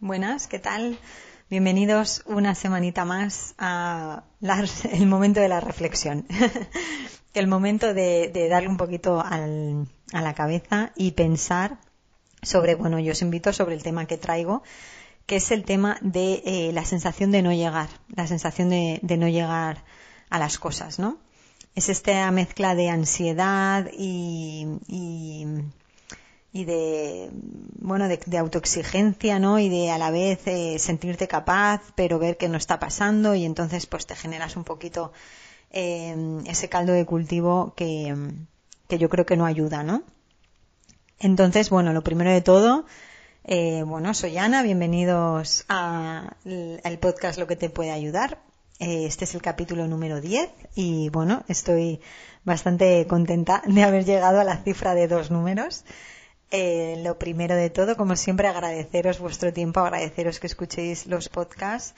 Buenas, ¿qué tal? Bienvenidos una semanita más a el momento de la reflexión, el momento de, darle un poquito a la cabeza y pensar sobre, bueno, yo os invito sobre el tema que traigo, que es el tema de eh, la sensación de no llegar, la sensación de, no llegar a las cosas, ¿no? Es esta mezcla de ansiedad y, y, de, bueno, de, autoexigencia, ¿no? Y de a la vez eh, sentirte capaz, pero ver que no está pasando y entonces pues te generas un poquito eh, ese caldo de cultivo que, que yo creo que no ayuda, ¿no? Entonces, bueno, lo primero de todo, eh, bueno, soy Ana, bienvenidos al podcast Lo que te puede ayudar. Eh, este es el capítulo número 10 y bueno, estoy bastante contenta de haber llegado a la cifra de dos números. Eh, lo primero de todo, como siempre, agradeceros vuestro tiempo, agradeceros que escuchéis los podcasts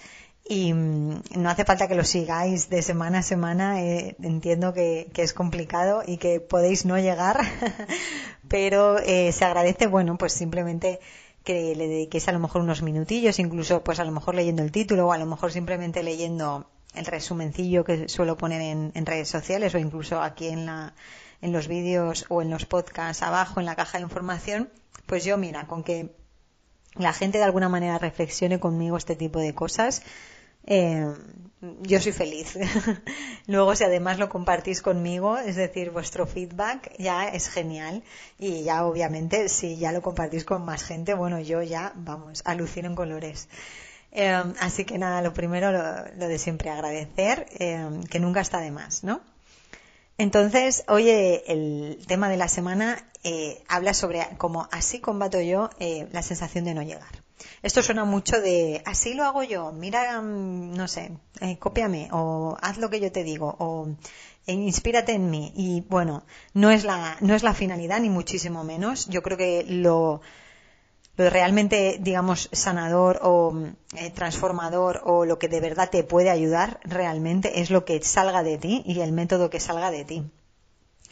y mm, no hace falta que lo sigáis de semana a semana. Eh, entiendo que, es complicado y que podéis no llegar, pero eh, se agradece, bueno, pues simplemente que le dediquéis a lo mejor unos minutillos, incluso pues a lo mejor leyendo el título o a lo mejor simplemente leyendo el resumencillo que suelo poner en, en redes sociales o incluso aquí en, la, en los vídeos o en los podcasts abajo en la caja de información, pues yo mira, con que la gente de alguna manera reflexione conmigo este tipo de cosas, eh, yo soy feliz. Luego, si además lo compartís conmigo, es decir, vuestro feedback, ya es genial. Y ya, obviamente, si ya lo compartís con más gente, bueno, yo ya, vamos, alucino en colores. Eh, así que nada, lo primero, lo, de siempre agradecer, eh, que nunca está de más, ¿no? Entonces, oye, el tema de la semana habla sobre cómo así combato yo la sensación de no llegar. Esto suena mucho de así lo hago yo, mira, mm, no sé, eh, cópiame o haz lo que yo te digo o eh, inspírate en mí. Y bueno, no es la, no es la finalidad ni muchísimo menos. Yo creo que lo, lo realmente, digamos, sanador o eh, transformador o lo que de verdad te puede ayudar realmente es lo que salga de ti y el método que salga de ti.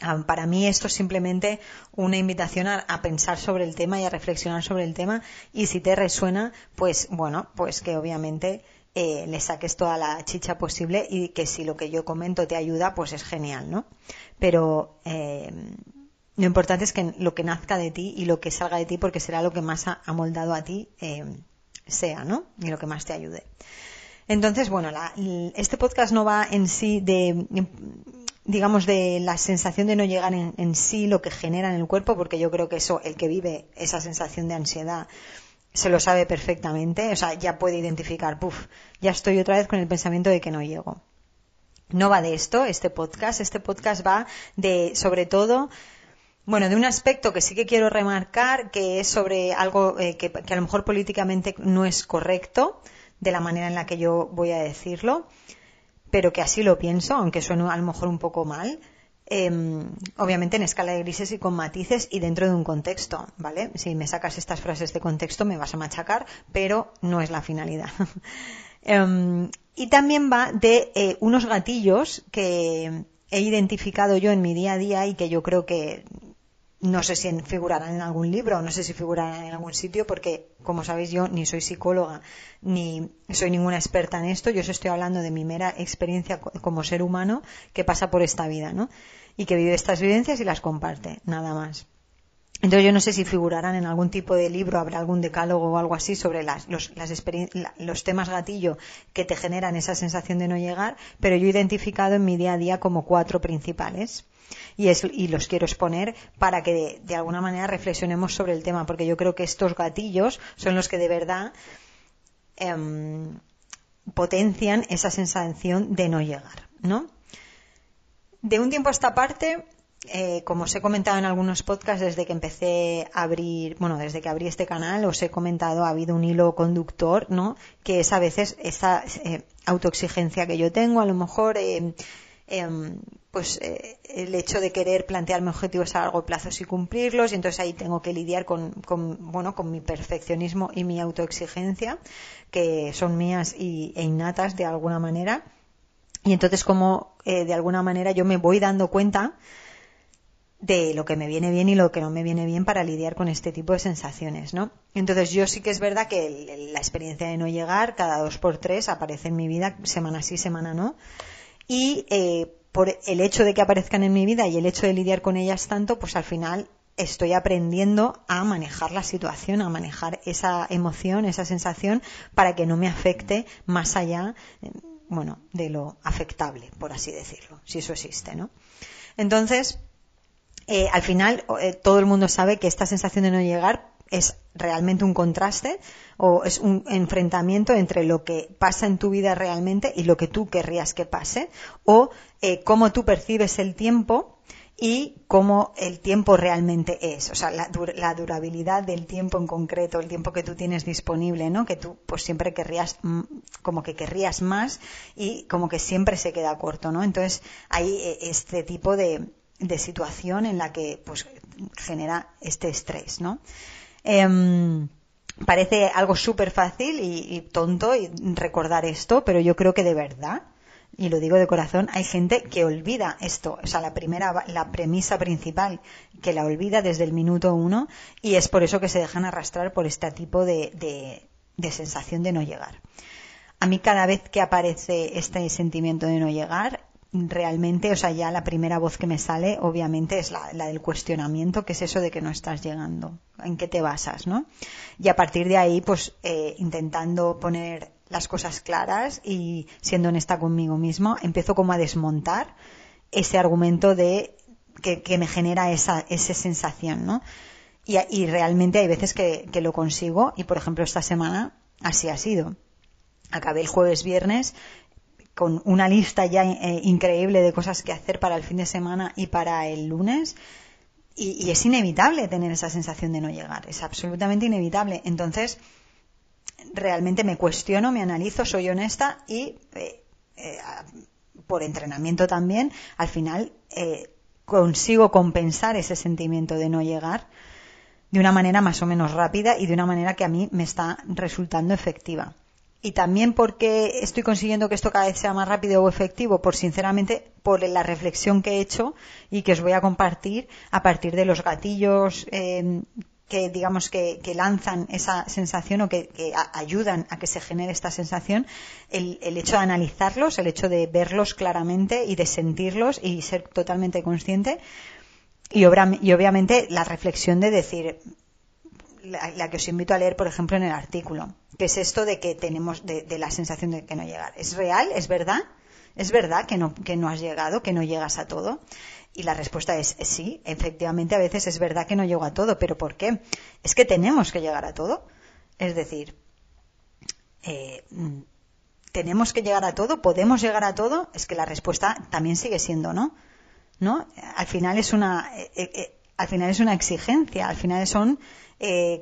Ah, para mí esto es simplemente una invitación a, pensar sobre el tema y a reflexionar sobre el tema y si te resuena, pues bueno, pues que obviamente eh, le saques toda la chicha posible y que si lo que yo comento te ayuda, pues es genial, ¿no? Pero eh, lo importante es que lo que nazca de ti y lo que salga de ti porque será lo que más ha amoldado a ti eh, sea, ¿no? Y lo que más te ayude. Entonces, bueno, este podcast no va en sí de digamos, de la sensación de no llegar en, sí, lo que genera en el cuerpo, porque yo creo que eso, el que vive esa sensación de ansiedad, se lo sabe perfectamente, o sea, ya puede identificar, puff, ya estoy otra vez con el pensamiento de que no llego. No va de esto, este podcast, este podcast va de, sobre todo, bueno, de un aspecto que sí que quiero remarcar, que es sobre algo eh, que, que a lo mejor políticamente no es correcto, de la manera en la que yo voy a decirlo, pero que así lo pienso, aunque suene a lo mejor un poco mal, em, obviamente en escala de grises y con matices y dentro de un contexto, ¿vale? Si me sacas estas frases de contexto me vas a machacar, pero no es la finalidad. Em, y también va de eh, unos gatillos que he identificado yo en mi día a día y que yo creo que no sé si figurarán en algún libro, no sé si figurarán en algún sitio, porque, como sabéis, yo ni soy psicóloga, ni soy ninguna experta en esto, yo os estoy hablando de mi mera experiencia como ser humano que pasa por esta vida, ¿no? Y que vive estas vivencias y las comparte, nada más. Entonces yo no sé si figurarán en algún tipo de libro, habrá algún decálogo o algo así sobre las, los, los temas gatillo que te generan esa sensación de no llegar, pero yo he identificado en mi día a día como cuatro principales y, los quiero exponer para que de, alguna manera reflexionemos sobre el tema, porque yo creo que estos gatillos son los que de verdad em, potencian esa sensación de no llegar, ¿no? De un tiempo a esta parte, eh, como os he comentado en algunos podcasts desde que empecé a abrir, bueno, desde que abrí este canal, os he comentado, ha habido un hilo conductor, ¿no? Que es a veces esa eh, autoexigencia que yo tengo, a lo mejor eh, Em, pues eh, el hecho de querer plantearme objetivos a largo plazo y cumplirlos y entonces ahí tengo que lidiar con, bueno con mi perfeccionismo y mi autoexigencia que son mías y, e innatas de alguna manera Y entonces como eh, de alguna manera yo me voy dando cuenta de lo que me viene bien y lo que no me viene bien para lidiar con este tipo de sensaciones, ¿no? Entonces yo sí que es verdad que la experiencia de no llegar cada dos por tres aparece en mi vida semana sí, semana no. Y eh, por el hecho de que aparezcan en mi vida y el hecho de lidiar con ellas tanto, pues al final estoy aprendiendo a manejar la situación, a manejar esa emoción, esa sensación, para que no me afecte más allá, bueno, de lo afectable, por así decirlo, si eso existe, ¿no? Entonces, eh, al final eh, todo el mundo sabe que esta sensación de no llegar es realmente un contraste o es un enfrentamiento entre lo que pasa en tu vida realmente y lo que tú querrías que pase o eh, cómo tú percibes el tiempo y cómo el tiempo realmente es, o sea, la, la, durabilidad del tiempo en concreto, el tiempo que tú tienes disponible, ¿no? Que tú pues siempre querrías, mm, como que querrías más y como que siempre se queda corto, ¿no? Entonces hay este tipo de, de situación en la que pues genera este estrés, ¿no? Em, parece algo súper fácil y, tonto recordar esto, pero yo creo que de verdad, y lo digo de corazón, hay gente que olvida esto, o sea, la primera, la premisa principal, que la olvida desde el minuto uno y es por eso que se dejan arrastrar por este tipo de, de sensación de no llegar. A mí cada vez que aparece este sentimiento de no llegar, realmente, o sea, ya la primera voz que me sale, obviamente, es la, del cuestionamiento, que es eso de que no estás llegando, en qué te basas, ¿no? Y a partir de ahí, pues, eh, intentando poner las cosas claras y siendo honesta conmigo mismo, empiezo como a desmontar ese argumento de que, me genera esa, esa sensación, ¿no? Y, y realmente hay veces que, que lo consigo y, por ejemplo, esta semana así ha sido. Acabé el jueves viernes con una lista ya eh, increíble de cosas que hacer para el fin de semana y para el lunes. Y, es inevitable tener esa sensación de no llegar, es absolutamente inevitable. Entonces, realmente me cuestiono, me analizo, soy honesta y, eh, eh, por entrenamiento también, al final consigo compensar ese sentimiento de no llegar de una manera más o menos rápida y de una manera que a mí me está resultando efectiva y también porque estoy consiguiendo que esto cada vez sea más rápido o efectivo, por sinceramente, por la reflexión que he hecho y que os voy a compartir a partir de los gatillos em, que digamos que, lanzan esa sensación o que, ayudan a que se genere esta sensación, el, hecho de analizarlos, el hecho de verlos claramente y de sentirlos y ser totalmente consciente y obviamente la reflexión de decir, la, que os invito a leer, por ejemplo, en el artículo, que es esto de que tenemos, de, la sensación de que no llegar. ¿Es real? ¿Es verdad? ¿Es verdad que no, que no has llegado, que no llegas a todo? Y la respuesta es sí, efectivamente a veces es verdad que no llego a todo, pero ¿por qué? Es que tenemos que llegar a todo. Es decir, eh, ¿tenemos que llegar a todo? ¿Podemos llegar a todo? Es que la respuesta también sigue siendo no. ¿No? Al final es una, eh, eh, al final es una exigencia, al final son eh,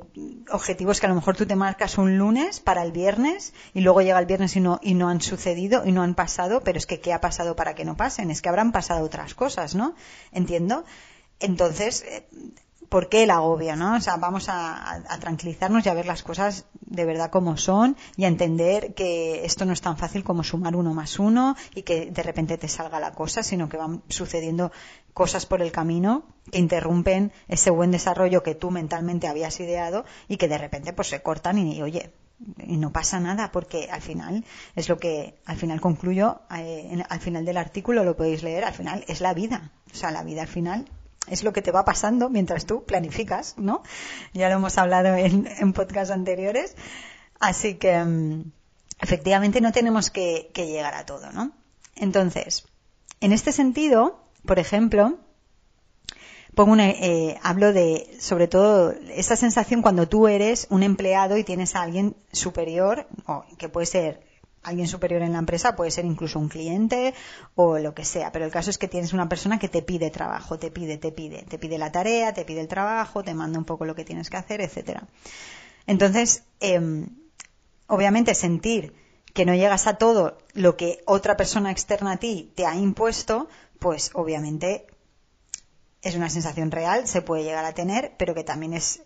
objetivos que a lo mejor tú te marcas un lunes para el viernes y luego llega el viernes y no, y no han sucedido y no han pasado, pero es que ¿qué ha pasado para que no pasen? Es que habrán pasado otras cosas, ¿no? Entiendo. Entonces, eh, ¿por qué el agobio, no? O sea, vamos a, tranquilizarnos y a ver las cosas de verdad como son y a entender que esto no es tan fácil como sumar uno más uno y que de repente te salga la cosa, sino que van sucediendo cosas por el camino que interrumpen ese buen desarrollo que tú mentalmente habías ideado y que de repente pues se cortan y, oye, y no pasa nada porque al final es lo que al final concluyo eh, al final del artículo lo podéis leer al final es la vida o sea la vida al final es lo que te va pasando mientras tú planificas, ¿no? Ya lo hemos hablado en, en podcasts anteriores. Así que, mm, efectivamente, no tenemos que, llegar a todo, ¿no? Entonces, en este sentido, por ejemplo, pongo eh, hablo de, sobre todo, esa sensación cuando tú eres un empleado y tienes a alguien superior, o que puede ser alguien superior en la empresa, puede ser incluso un cliente o lo que sea, pero el caso es que tienes una persona que te pide trabajo, te pide, te pide, te pide la tarea, te pide el trabajo, te manda un poco lo que tienes que hacer, etcétera. Entonces, em, obviamente sentir que no llegas a todo lo que otra persona externa a ti te ha impuesto, pues obviamente es una sensación real, se puede llegar a tener, pero que también es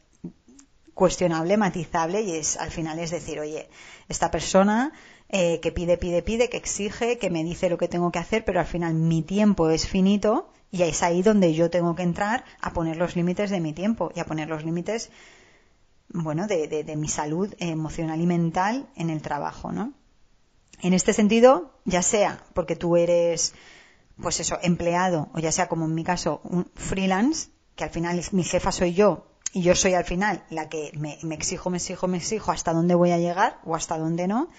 cuestionable, matizable y es al final es decir, oye, esta persona eh, que pide, pide, pide, que exige, que me dice lo que tengo que hacer, pero al final mi tiempo es finito y es ahí donde yo tengo que entrar a poner los límites de mi tiempo y a poner los límites, bueno, de, de mi salud emocional y mental en el trabajo, ¿no? En este sentido, ya sea porque tú eres, pues eso, empleado, o ya sea como en mi caso, un freelance, que al final mi jefa soy yo, y yo soy al final la que me, exijo, me exijo, me exijo hasta dónde voy a llegar o hasta dónde no,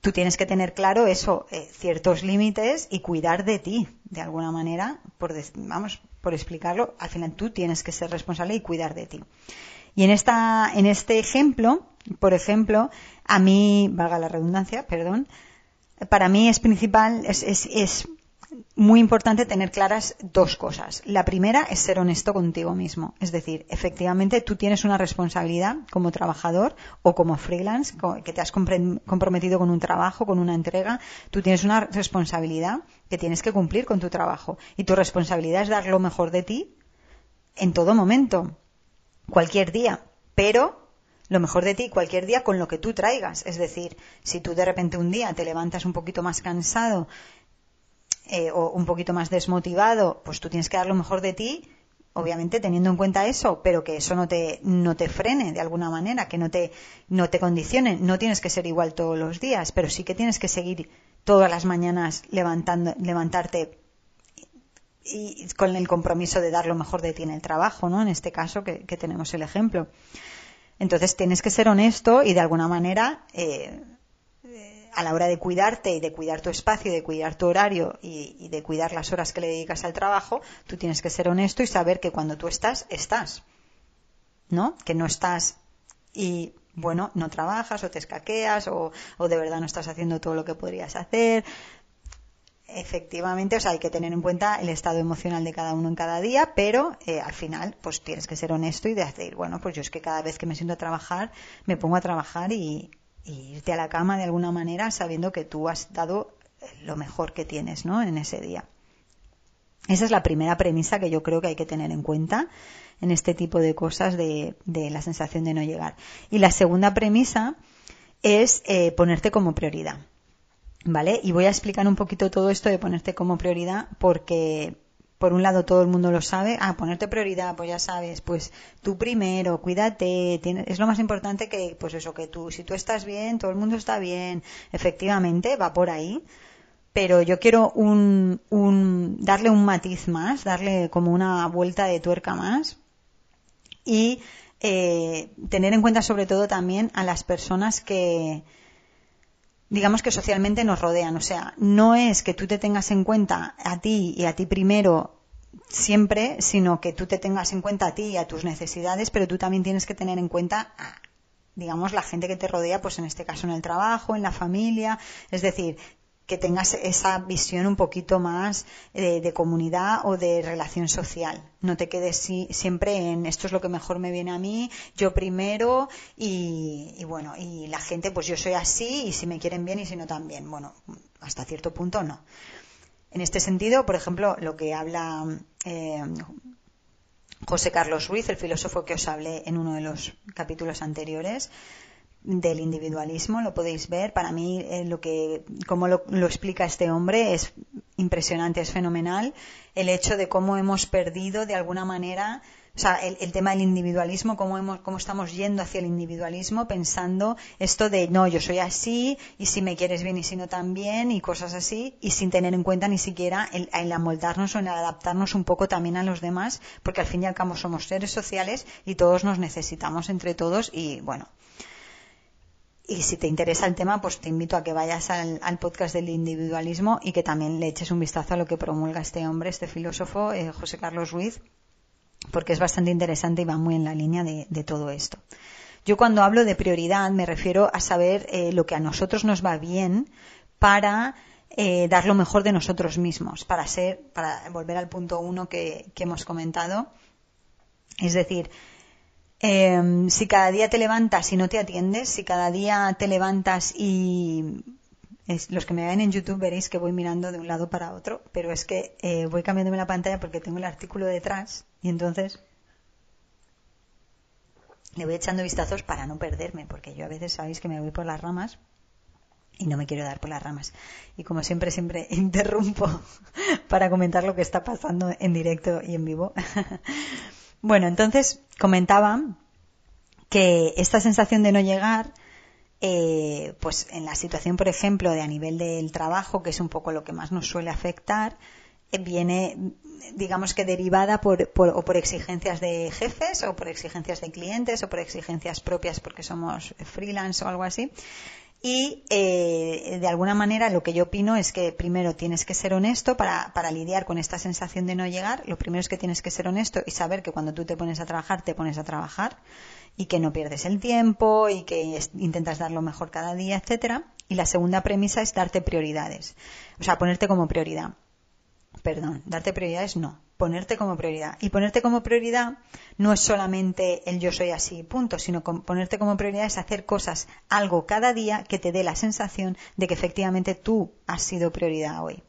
tú tienes que tener claro eso, eh, ciertos límites y cuidar de ti, de alguna manera, por, vamos, por explicarlo, al final tú tienes que ser responsable y cuidar de ti. Y en esta, en este ejemplo, por ejemplo, a mí, valga la redundancia, perdón, para mí es principal, es, es, muy importante tener claras dos cosas. La primera es ser honesto contigo mismo. Es decir, efectivamente tú tienes una responsabilidad como trabajador o como freelance, que te has comprometido con un trabajo, con una entrega. Tú tienes una responsabilidad que tienes que cumplir con tu trabajo. Y tu responsabilidad es dar lo mejor de ti en todo momento, cualquier día. Pero lo mejor de ti cualquier día con lo que tú traigas. Es decir, si tú de repente un día te levantas un poquito más cansado eh, o un poquito más desmotivado, pues tú tienes que dar lo mejor de ti, obviamente teniendo en cuenta eso, pero que eso no te, no te frene de alguna manera, que no te, no te condicione. No tienes que ser igual todos los días, pero sí que tienes que seguir todas las mañanas levantando, levantarte y con el compromiso de dar lo mejor de ti en el trabajo, ¿no? En este caso que tenemos el ejemplo. Entonces tienes que ser honesto y de alguna manera, eh, a la hora de cuidarte y de cuidar tu espacio, de cuidar tu horario y, de cuidar las horas que le dedicas al trabajo, tú tienes que ser honesto y saber que cuando tú estás, estás. ¿No? Que no estás y bueno, no trabajas o te escaqueas o, o, de verdad no estás haciendo todo lo que podrías hacer. Efectivamente, o sea, hay que tener en cuenta el estado emocional de cada uno en cada día, pero eh, al final, pues tienes que ser honesto y decir, bueno, pues yo es que cada vez que me siento a trabajar, me pongo a trabajar y, irte a la cama de alguna manera sabiendo que tú has dado lo mejor que tienes, ¿no? En ese día. Esa es la primera premisa que yo creo que hay que tener en cuenta en este tipo de cosas de, la sensación de no llegar. Y la segunda premisa es eh, ponerte como prioridad. ¿Vale? Y voy a explicar un poquito todo esto de ponerte como prioridad porque por un lado todo el mundo lo sabe, ah, ponerte prioridad, pues ya sabes, pues tú primero, cuídate, es lo más importante que, pues eso, que tú, si tú estás bien, todo el mundo está bien, efectivamente, va por ahí, pero yo quiero un, un, darle un matiz más, darle como una vuelta de tuerca más y eh, tener en cuenta sobre todo también a las personas que, digamos que socialmente nos rodean. O sea, no es que tú te tengas en cuenta a ti y a ti primero siempre, sino que tú te tengas en cuenta a ti y a tus necesidades, pero tú también tienes que tener en cuenta a, digamos, la gente que te rodea, pues en este caso en el trabajo, en la familia. Es decir, que tengas esa visión un poquito más eh, de, comunidad o de relación social. No te quedes siempre en esto es lo que mejor me viene a mí, yo primero y, bueno, y la gente pues yo soy así y si me quieren bien y si no también. Bueno, hasta cierto punto no. En este sentido, por ejemplo, lo que habla eh, José Carlos Ruiz, el filósofo que os hablé en uno de los capítulos anteriores, del individualismo, lo podéis ver. Para mí, eh, lo que, como lo, explica este hombre, es impresionante, es fenomenal. El hecho de cómo hemos perdido, de alguna manera, o sea, el, tema del individualismo, cómo, hemos, cómo estamos yendo hacia el individualismo pensando esto de no, yo soy así y si me quieres bien y si no también y cosas así y sin tener en cuenta ni siquiera el, el amoldarnos o el adaptarnos un poco también a los demás porque al fin y al cabo somos seres sociales y todos nos necesitamos entre todos y bueno, y si te interesa el tema, pues te invito a que vayas al, podcast del individualismo y que también le eches un vistazo a lo que promulga este hombre, este filósofo, eh, José Carlos Ruiz, porque es bastante interesante y va muy en la línea de, todo esto. Yo cuando hablo de prioridad me refiero a saber eh, lo que a nosotros nos va bien para eh, dar lo mejor de nosotros mismos, para ser, para volver al punto uno que hemos comentado. Es decir, Em, si cada día te levantas y no te atiendes, si cada día te levantas y los que me ven en YouTube veréis que voy mirando de un lado para otro, pero es que eh, voy cambiándome la pantalla porque tengo el artículo detrás y entonces le voy echando vistazos para no perderme, porque yo a veces sabéis que me voy por las ramas y no me quiero dar por las ramas. Y como siempre, siempre interrumpo para comentar lo que está pasando en directo y en vivo. bueno, entonces comentaba que esta sensación de no llegar, eh, pues en la situación, por ejemplo, de a nivel del trabajo, que es un poco lo que más nos suele afectar, eh, viene, digamos que derivada por, o por exigencias de jefes, o por exigencias de clientes, o por exigencias propias porque somos freelance o algo así. Y eh, de alguna manera lo que yo opino es que primero tienes que ser honesto para, para, lidiar con esta sensación de no llegar. Lo primero es que tienes que ser honesto y saber que cuando tú te pones a trabajar, te pones a trabajar y que no pierdes el tiempo y que intentas dar lo mejor cada día, etcétera. Y la segunda premisa es darte prioridades. O sea, ponerte como prioridad. Perdón, darte prioridades no ponerte como prioridad. Y ponerte como prioridad no es solamente el yo soy así, punto, sino ponerte como prioridad es hacer cosas, algo cada día que te dé la sensación de que efectivamente tú has sido prioridad hoy.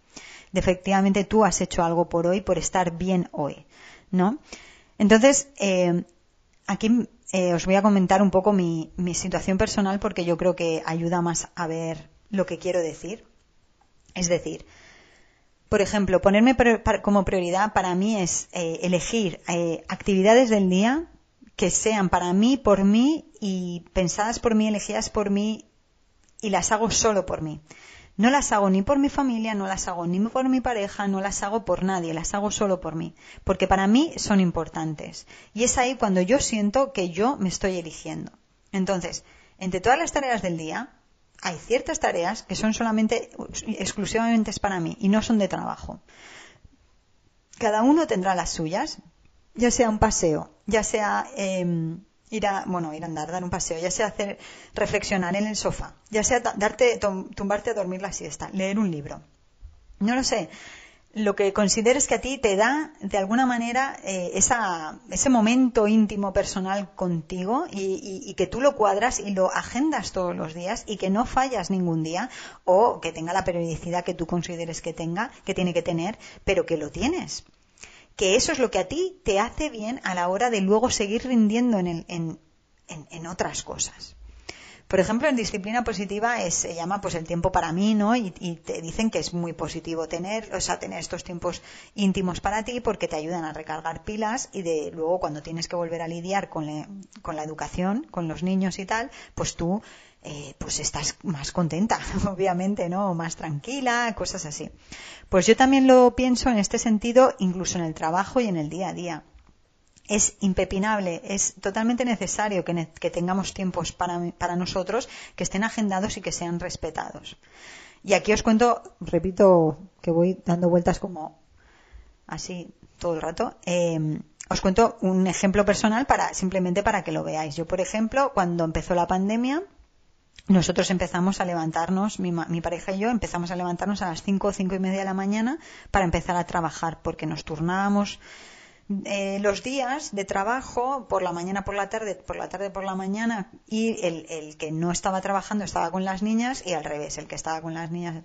De efectivamente tú has hecho algo por hoy, por estar bien hoy, ¿no? Entonces, eh, aquí eh, os voy a comentar un poco mi, mi situación personal porque yo creo que ayuda más a ver lo que quiero decir. Es decir, por ejemplo, ponerme como prioridad para mí es eh, elegir eh, actividades del día que sean para mí, por mí y pensadas por mí, elegidas por mí y las hago solo por mí. No las hago ni por mi familia, no las hago ni por mi pareja, no las hago por nadie, las hago solo por mí, porque para mí son importantes. Y es ahí cuando yo siento que yo me estoy eligiendo. Entonces, entre todas las tareas del día, hay ciertas tareas que son solamente, exclusivamente para mí y no son de trabajo. Cada uno tendrá las suyas, ya sea un paseo, ya sea em, ir a, bueno, ir a andar, dar un paseo, ya sea hacer, reflexionar en el sofá, ya sea darte, tumbarte a dormir la siesta, leer un libro. No lo sé lo que consideres que a ti te da de alguna manera eh, esa, ese momento íntimo personal contigo y, que tú lo cuadras y lo agendas todos los días y que no fallas ningún día o que tenga la periodicidad que tú consideres que tenga, que tiene que tener, pero que lo tienes. Que eso es lo que a ti te hace bien a la hora de luego seguir rindiendo en, el, en, en, en otras cosas. Por ejemplo, en disciplina positiva se llama pues el tiempo para mí, ¿no? Y, te dicen que es muy positivo tener, o sea, tener estos tiempos íntimos para ti porque te ayudan a recargar pilas y de luego cuando tienes que volver a lidiar con, con la educación, con los niños y tal, pues tú eh, pues estás más contenta, obviamente, ¿no? Más tranquila, cosas así. Pues yo también lo pienso en este sentido, incluso en el trabajo y en el día a día es impepinable, es totalmente necesario que, tengamos tiempos para, nosotros que estén agendados y que sean respetados. Y aquí os cuento, repito que voy dando vueltas como así todo el rato. Em, os cuento un ejemplo personal para simplemente para que lo veáis. Yo, por ejemplo, cuando empezó la pandemia, nosotros empezamos a levantarnos, mi, mi, pareja y yo empezamos a levantarnos a las cinco o cinco y media de la mañana para empezar a trabajar, porque nos turnábamos eh, los días de trabajo por la mañana por la tarde por la tarde por la mañana y el, el, que no estaba trabajando estaba con las niñas y al revés el que estaba con las niñas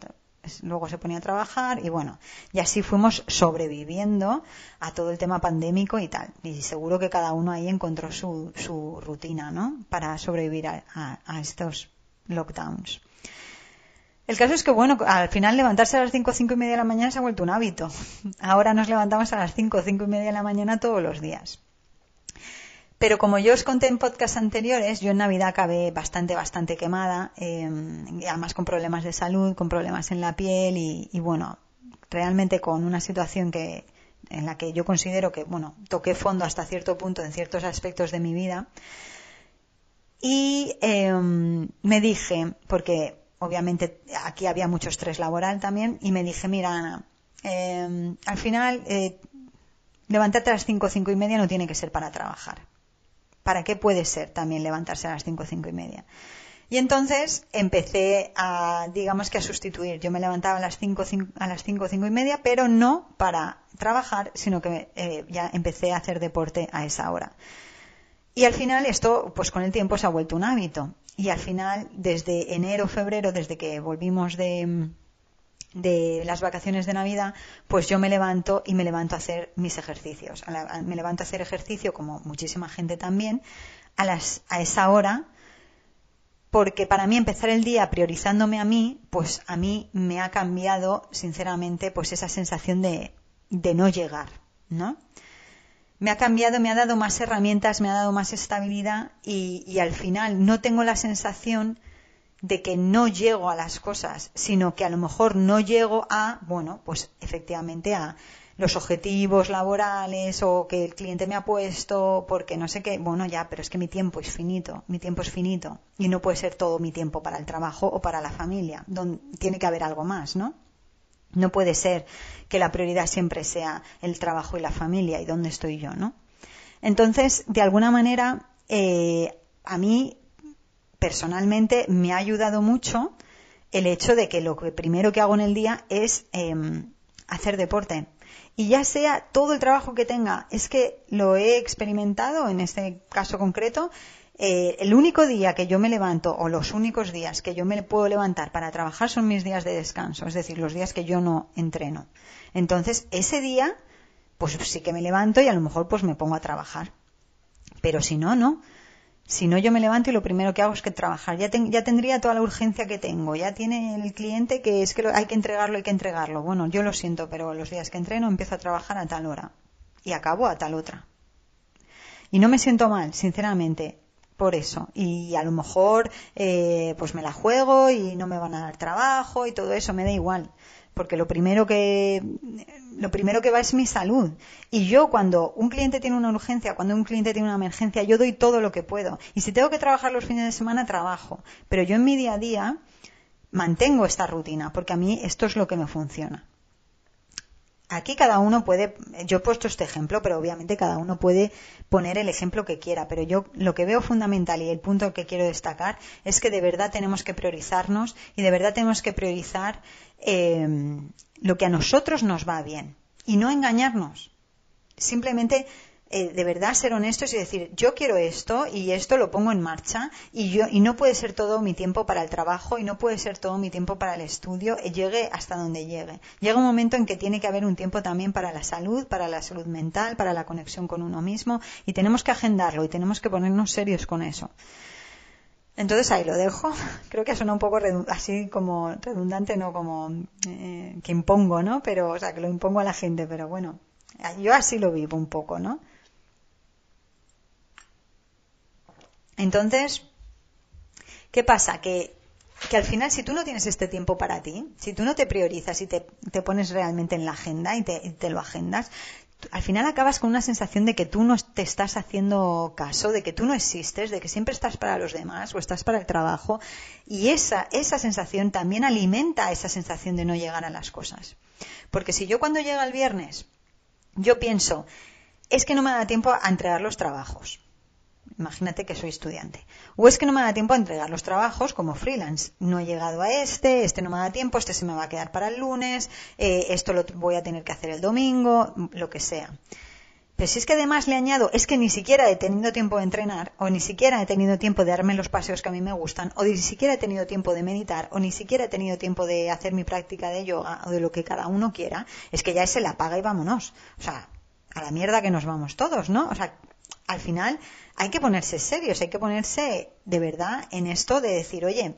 luego se ponía a trabajar y bueno y así fuimos sobreviviendo a todo el tema pandémico y tal. Y seguro que cada uno ahí encontró su, su rutina no para sobrevivir a estos lockdowns el caso es que, bueno, al final levantarse a las 5 o 5 y media de la mañana se ha vuelto un hábito. Ahora nos levantamos a las 5 o 5 y media de la mañana todos los días. Pero como yo os conté en podcasts anteriores, yo en Navidad acabé bastante, bastante quemada, eh, además con problemas de salud, con problemas en la piel y, y, bueno, realmente con una situación que, en la que yo considero que, bueno, toqué fondo hasta cierto punto en ciertos aspectos de mi vida. Y eh, me dije, porque obviamente aquí había mucho estrés laboral también, y me dije, mira Ana, em, al final eh, levantarte a las cinco, cinco y media no tiene que ser para trabajar. ¿Para qué puede ser también levantarse a las cinco, cinco y media? Y entonces empecé a, digamos que a sustituir. Yo me levantaba a las cinco, a las cinco, cinco y media, pero no para trabajar, sino que eh, ya empecé a hacer deporte a esa hora. Y al final esto, pues con el tiempo se ha vuelto un hábito y al final, desde enero, febrero, desde que volvimos de, de las vacaciones de Navidad, pues yo me levanto y me levanto a hacer mis ejercicios. Me levanto a hacer ejercicio, como muchísima gente también, a, las, a esa hora porque para mí empezar el día priorizándome a mí, pues a mí me ha cambiado, sinceramente, pues esa sensación de, de no llegar, ¿no? Me ha cambiado, me ha dado más herramientas, me ha dado más estabilidad y, al final no tengo la sensación de que no llego a las cosas, sino que a lo mejor no llego a, bueno, pues efectivamente a los objetivos laborales o que el cliente me ha puesto porque no sé qué, bueno, ya, pero es que mi tiempo es finito, mi tiempo es finito y no puede ser todo mi tiempo para el trabajo o para la familia, donde tiene que haber algo más, ¿no? No puede ser que la prioridad siempre sea el trabajo y la familia y dónde estoy yo, ¿no? Entonces, de alguna manera, eh, a mí personalmente me ha ayudado mucho el hecho de que lo que primero que hago en el día es em, hacer deporte y ya sea todo el trabajo que tenga, es que lo he experimentado en este caso concreto, eh, el único día que yo me levanto o los únicos días que yo me puedo levantar para trabajar son mis días de descanso, es decir, los días que yo no entreno. Entonces, ese día, pues sí que me levanto y a lo mejor pues me pongo a trabajar. Pero si no, no. Si no, yo me levanto y lo primero que hago es que trabajar. Ya, ya tendría toda la urgencia que tengo. Ya tiene el cliente que es que hay que entregarlo, hay que entregarlo. Bueno, yo lo siento, pero los días que entreno empiezo a trabajar a tal hora y acabo a tal otra. Y no me siento mal, sinceramente, por eso. Y a lo mejor, eh, pues me la juego y no me van a dar trabajo y todo eso, me da igual. Porque lo primero que lo primero que va es mi salud. Y yo cuando un cliente tiene una urgencia cuando un cliente tiene una emergencia yo doy todo lo que puedo. Y si tengo que trabajar los fines de semana trabajo. Pero yo en mi día a día mantengo esta rutina porque a mí esto es lo que me funciona Aquí cada uno puede, yo he puesto este ejemplo, pero obviamente cada uno puede poner el ejemplo que quiera, pero yo lo que veo fundamental y el punto que quiero destacar es que de verdad tenemos que priorizarnos y de verdad tenemos que priorizar eh, lo que a nosotros nos va bien y no engañarnos. Simplemente eh, de verdad ser honestos y decir yo quiero esto y esto lo pongo en marcha y yo y no puede ser todo mi tiempo para el trabajo y no puede ser todo mi tiempo para el estudio y llegue hasta donde llegue llega un momento en que tiene que haber un tiempo también para la salud para la salud mental para la conexión con uno mismo y tenemos que agendarlo y tenemos que ponernos serios con eso entonces ahí lo dejo. Creo que suena un poco así como redundante, no como eh, que impongo, ¿no? Pero, o sea, que lo impongo a la gente, pero bueno, yo así lo vivo un poco, ¿no? Entonces, ¿qué pasa? Que, que, al final, si tú no tienes este tiempo para ti, si tú no te priorizas y te, pones realmente en la agenda y te, lo agendas, al final acabas con una sensación de que tú no te estás haciendo caso, de que tú no existes, de que siempre estás para los demás o estás para el trabajo. Y esa, esa sensación también alimenta esa sensación de no llegar a las cosas. Porque si yo cuando llega el viernes, yo pienso, es que no me da tiempo a entregar los trabajos Imagínate que soy estudiante. O es que no me da tiempo a entregar los trabajos como freelance. No he llegado a este, este no me da tiempo, este se me va a quedar para el lunes, eh, esto lo voy a tener que hacer el domingo, lo que sea. Pero si es que además le añado, es que ni siquiera he tenido tiempo de entrenar, o ni siquiera he tenido tiempo de darme los paseos que a mí me gustan, o ni siquiera he tenido tiempo de meditar, o ni siquiera he tenido tiempo de hacer mi práctica de yoga, o de lo que cada uno quiera, es que ya se la paga y vámonos. O sea, a la mierda que nos vamos todos, ¿no? O sea, al final hay que ponerse serios, hay que ponerse de verdad en esto de decir, oye,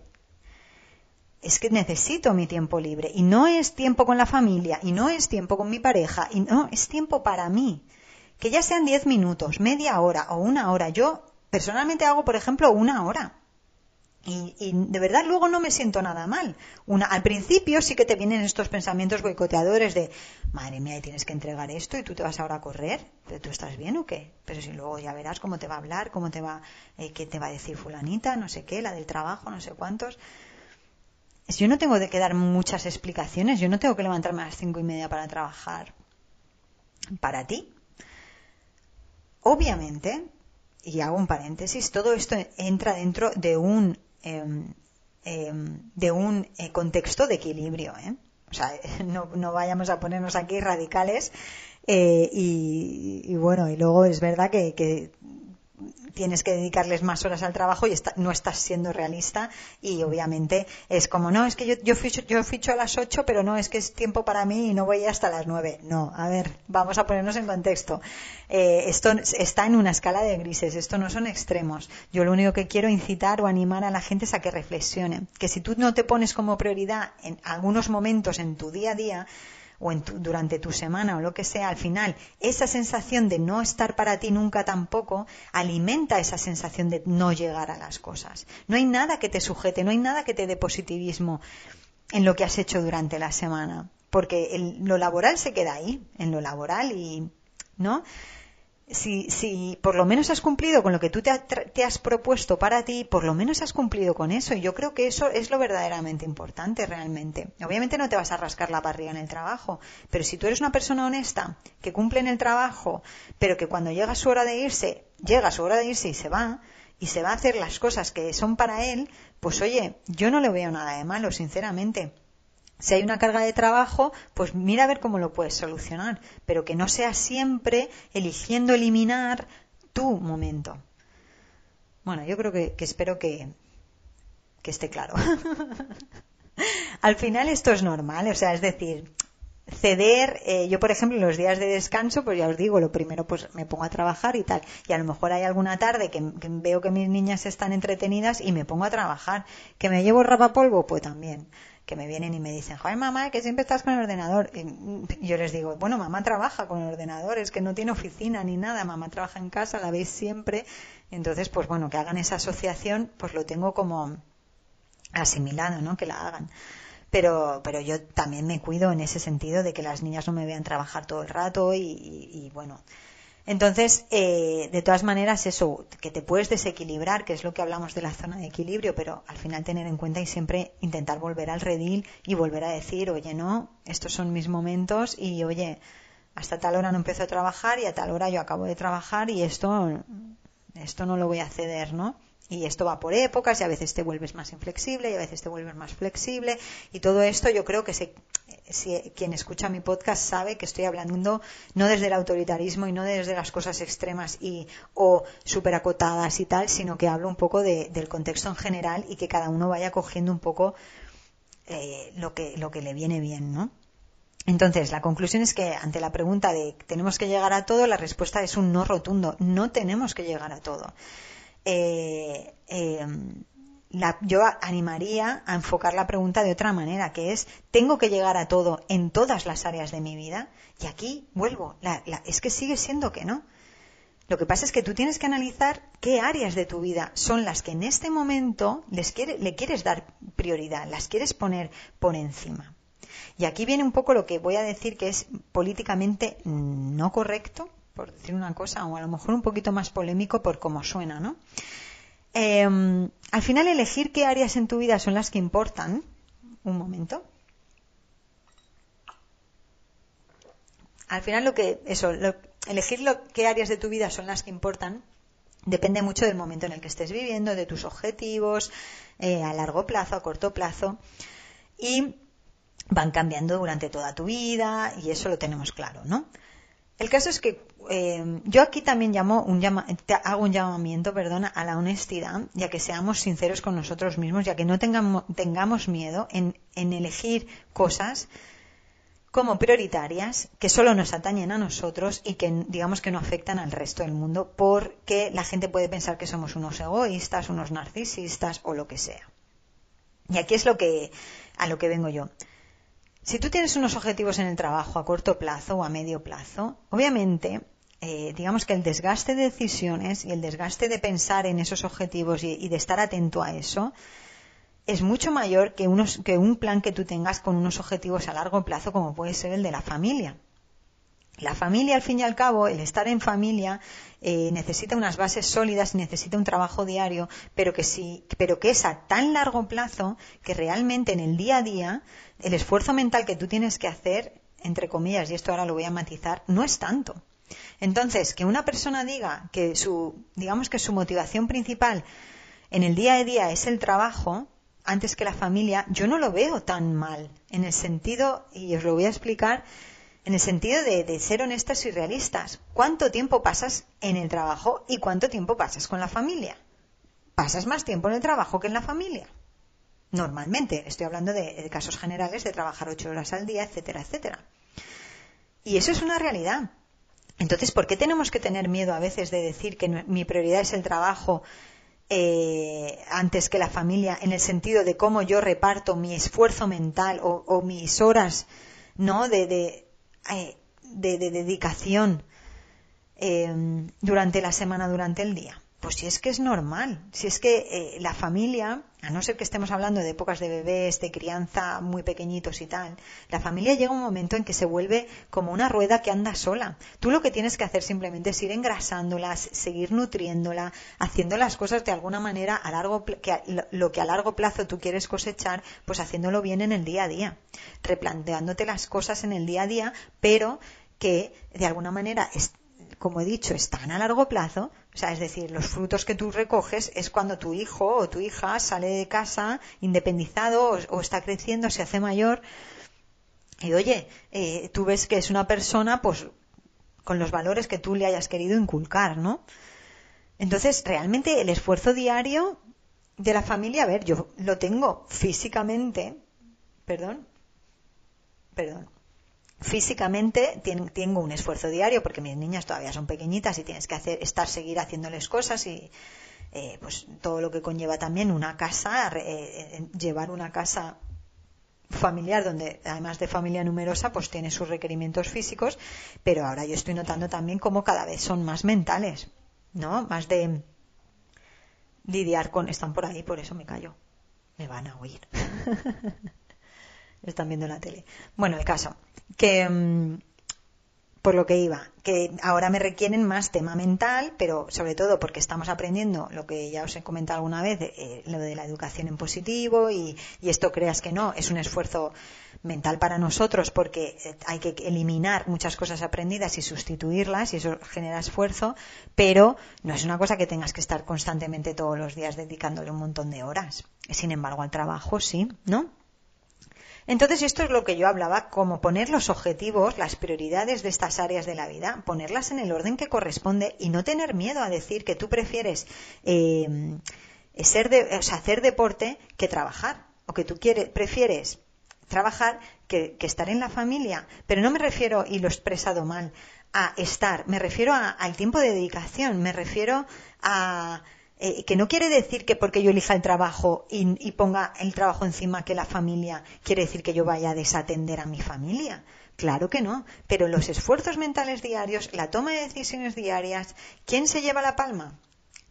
es que necesito mi tiempo libre y no es tiempo con la familia y no es tiempo con mi pareja y no, es tiempo para mí. Que ya sean diez minutos, media hora o una hora. Yo personalmente hago, por ejemplo, una hora. Y, de verdad luego no me siento nada mal. Una, al principio sí que te vienen estos pensamientos boicoteadores de, madre mía, y tienes que entregar esto y tú te vas ahora a correr, pero tú estás bien o qué? Pero si luego ya verás cómo te va a hablar, cómo te va, eh, qué te va a decir fulanita, no sé qué, la del trabajo, no sé cuántos. Yo no tengo que dar muchas explicaciones, yo no tengo que levantarme a las cinco y media para trabajar para ti. Obviamente, y hago un paréntesis, todo esto entra dentro de un de un eh, contexto de equilibrio. ¿eh? O sea, no, vayamos a ponernos aquí radicales eh, y, bueno, y luego es verdad que, tienes que dedicarles más horas al trabajo y no estás siendo realista y obviamente es como, no, es que yo, yo, ficho, yo ficho a las 8, pero no, es que es tiempo para mí y no voy hasta las 9. No, a ver, vamos a ponernos en contexto. Eh, esto está en una escala de grises, esto no son extremos. Yo lo único que quiero incitar o animar a la gente es a que reflexione, que si tú no te pones como prioridad en algunos momentos en tu día a día, o durante tu semana o lo que sea, al final esa sensación de no estar para ti nunca tampoco alimenta esa sensación de no llegar a las cosas. No hay nada que te sujete, no hay nada que te dé positivismo en lo que has hecho durante la semana, porque lo laboral se queda ahí, en lo laboral y, ¿no? Si, si por lo menos has cumplido con lo que tú te, has propuesto para ti, por lo menos has cumplido con eso. Y yo creo que eso es lo verdaderamente importante realmente. Obviamente no te vas a rascar la barriga en el trabajo, pero si tú eres una persona honesta, que cumple en el trabajo, pero que cuando llega su hora de irse, llega su hora de irse y se va, y se va a hacer las cosas que son para él, pues oye, yo no le veo nada de malo, sinceramente. Si hay una carga de trabajo, pues mira a ver cómo lo puedes solucionar, pero que no sea siempre eligiendo eliminar tu momento. Bueno, yo creo que, espero que, que esté claro. Al final esto es normal, o sea, es decir, ceder, eh, yo por ejemplo los días de descanso, pues ya os digo, lo primero pues me pongo a trabajar y tal, y a lo mejor hay alguna tarde que, que veo que mis niñas están entretenidas y me pongo a trabajar, que me llevo rapapolvo, pues también que me vienen y me dicen, joder mamá, que siempre estás con el ordenador. Y yo les digo, bueno, mamá trabaja con el ordenador, es que no tiene oficina ni nada, mamá trabaja en casa, la veis siempre. Entonces, pues bueno, que hagan esa asociación, pues lo tengo como asimilado, ¿no? Que la hagan. Pero, pero yo también me cuido en ese sentido de que las niñas no me vean trabajar todo el rato y, y bueno, entonces, eh, de todas maneras, eso, que te puedes desequilibrar, que es lo que hablamos de la zona de equilibrio, pero al final tener en cuenta y siempre intentar volver al redil y volver a decir, oye, no, estos son mis momentos y, oye, hasta tal hora no empiezo a trabajar y a tal hora yo acabo de trabajar y esto, esto no lo voy a ceder, ¿no? Y esto va por épocas y a veces te vuelves más inflexible y a veces te vuelves más flexible y todo esto yo creo que se, quien escucha mi podcast sabe que estoy hablando no desde el autoritarismo y no desde las cosas extremas y o súper acotadas y tal, sino que hablo un poco del contexto en general y que cada uno vaya cogiendo un poco eh, lo, que, lo que le viene bien, ¿no? Entonces, la conclusión es que ante la pregunta de ¿tenemos que llegar a todo? La respuesta es un no rotundo. No tenemos que llegar a todo. Eh, eh, yo animaría a enfocar la pregunta de otra manera, que es, ¿tengo que llegar a todo en todas las áreas de mi vida? Y aquí vuelvo, es que sigue siendo que no. Lo que pasa es que tú tienes que analizar qué áreas de tu vida son las que en este momento les le quieres dar prioridad, las quieres poner por encima. Y aquí viene un poco lo que voy a decir que es políticamente no correcto, por decir una cosa, o a lo mejor un poquito más polémico por cómo suena, ¿no? Em, al final elegir qué áreas en tu vida son las que importan. Un momento. Al final lo que eso, elegir lo, qué áreas de tu vida son las que importan depende mucho del momento en el que estés viviendo, de tus objetivos eh, a largo plazo, a corto plazo y van cambiando durante toda tu vida y eso lo tenemos claro, ¿no? El caso es que eh, yo aquí también llamo un hago un llamamiento perdona, a la honestidad, ya que seamos sinceros con nosotros mismos, ya que no tengamos, tengamos miedo en, en elegir cosas como prioritarias que solo nos atañen a nosotros y que digamos que no afectan al resto del mundo porque la gente puede pensar que somos unos egoístas, unos narcisistas o lo que sea. Y aquí es lo que a lo que vengo yo. Si tú tienes unos objetivos en el trabajo a corto plazo o a medio plazo, obviamente, eh, digamos que el desgaste de decisiones y el desgaste de pensar en esos objetivos y, de estar atento a eso es mucho mayor que, que un plan que tú tengas con unos objetivos a largo plazo como puede ser el de la familia. La familia, al fin y al cabo, el estar en familia eh, necesita unas bases sólidas, necesita un trabajo diario, pero que sí, pero que es a tan largo plazo que realmente en el día a día el esfuerzo mental que tú tienes que hacer, entre comillas, y esto ahora lo voy a matizar, no es tanto. Entonces, que una persona diga que su, digamos que su motivación principal en el día a día es el trabajo, antes que la familia, yo no lo veo tan mal, en el sentido, y os lo voy a explicar, En el sentido de, de ser honestas y realistas. ¿Cuánto tiempo pasas en el trabajo y cuánto tiempo pasas con la familia? ¿Pasas más tiempo en el trabajo que en la familia? Normalmente, estoy hablando de, casos generales de trabajar ocho horas al día, etcétera, etcétera. Y eso es una realidad. Entonces, ¿por qué tenemos que tener miedo a veces de decir que mi prioridad es el trabajo eh, antes que la familia, en el sentido de cómo yo reparto mi esfuerzo mental o, mis horas, ¿no? De, eh, dedicación eh, durante la semana, durante el día. Pues si es que es normal, si es que eh, la familia, a no ser que estemos hablando de épocas de bebés, de crianza muy pequeñitos y tal, la familia llega un momento en que se vuelve como una rueda que anda sola. Tú lo que tienes que hacer simplemente es ir engrasándola, seguir nutriéndola, haciendo las cosas de alguna manera a largo que lo que a largo plazo tú quieres cosechar, pues haciéndolo bien en el día a día, replanteándote las cosas en el día a día, pero que de alguna manera como he dicho, están a largo plazo. O sea, es decir, los frutos que tú recoges es cuando tu hijo o tu hija sale de casa independizado o, está creciendo, se hace mayor. Y oye, eh, tú ves que es una persona, pues, con los valores que tú le hayas querido inculcar, ¿no? Entonces, realmente el esfuerzo diario de la familia, a ver, yo lo tengo físicamente, perdón, perdón, físicamente tengo un esfuerzo diario porque mis niñas todavía son pequeñitas y tienes que hacer estar seguir haciéndoles cosas y eh, pues todo lo que conlleva también una casa eh, eh, llevar una casa familiar donde además de familia numerosa pues tiene sus requerimientos físicos pero ahora yo estoy notando también como cada vez son más mentales no más de lidiar con están por ahí por eso me callo. Me van a oír están viendo la tele. Bueno, el caso, que mm, por lo que iba, que ahora me requieren más tema mental, pero sobre todo porque estamos aprendiendo lo que ya os he comentado alguna vez, eh, lo de la educación en positivo y, y, esto creas que no, es un esfuerzo mental para nosotros porque eh, hay que eliminar muchas cosas aprendidas y sustituirlas y eso genera esfuerzo, pero no es una cosa que tengas que estar constantemente todos los días dedicándole un montón de horas. Sin embargo, al trabajo sí, ¿no? Entonces, esto es lo que yo hablaba, como poner los objetivos, las prioridades de estas áreas de la vida, ponerlas en el orden que corresponde y no tener miedo a decir que tú prefieres eh, ser de, hacer deporte que trabajar, o que tú quieres, prefieres trabajar que, estar en la familia. Pero no me refiero, y lo he expresado mal, a estar, me refiero al tiempo de dedicación, me refiero a eh, que no quiere decir que porque yo elija el trabajo y, ponga el trabajo encima que la familia, quiere decir que yo vaya a desatender a mi familia. Claro que no, pero los esfuerzos mentales diarios, la toma de decisiones diarias, ¿quién se lleva la palma?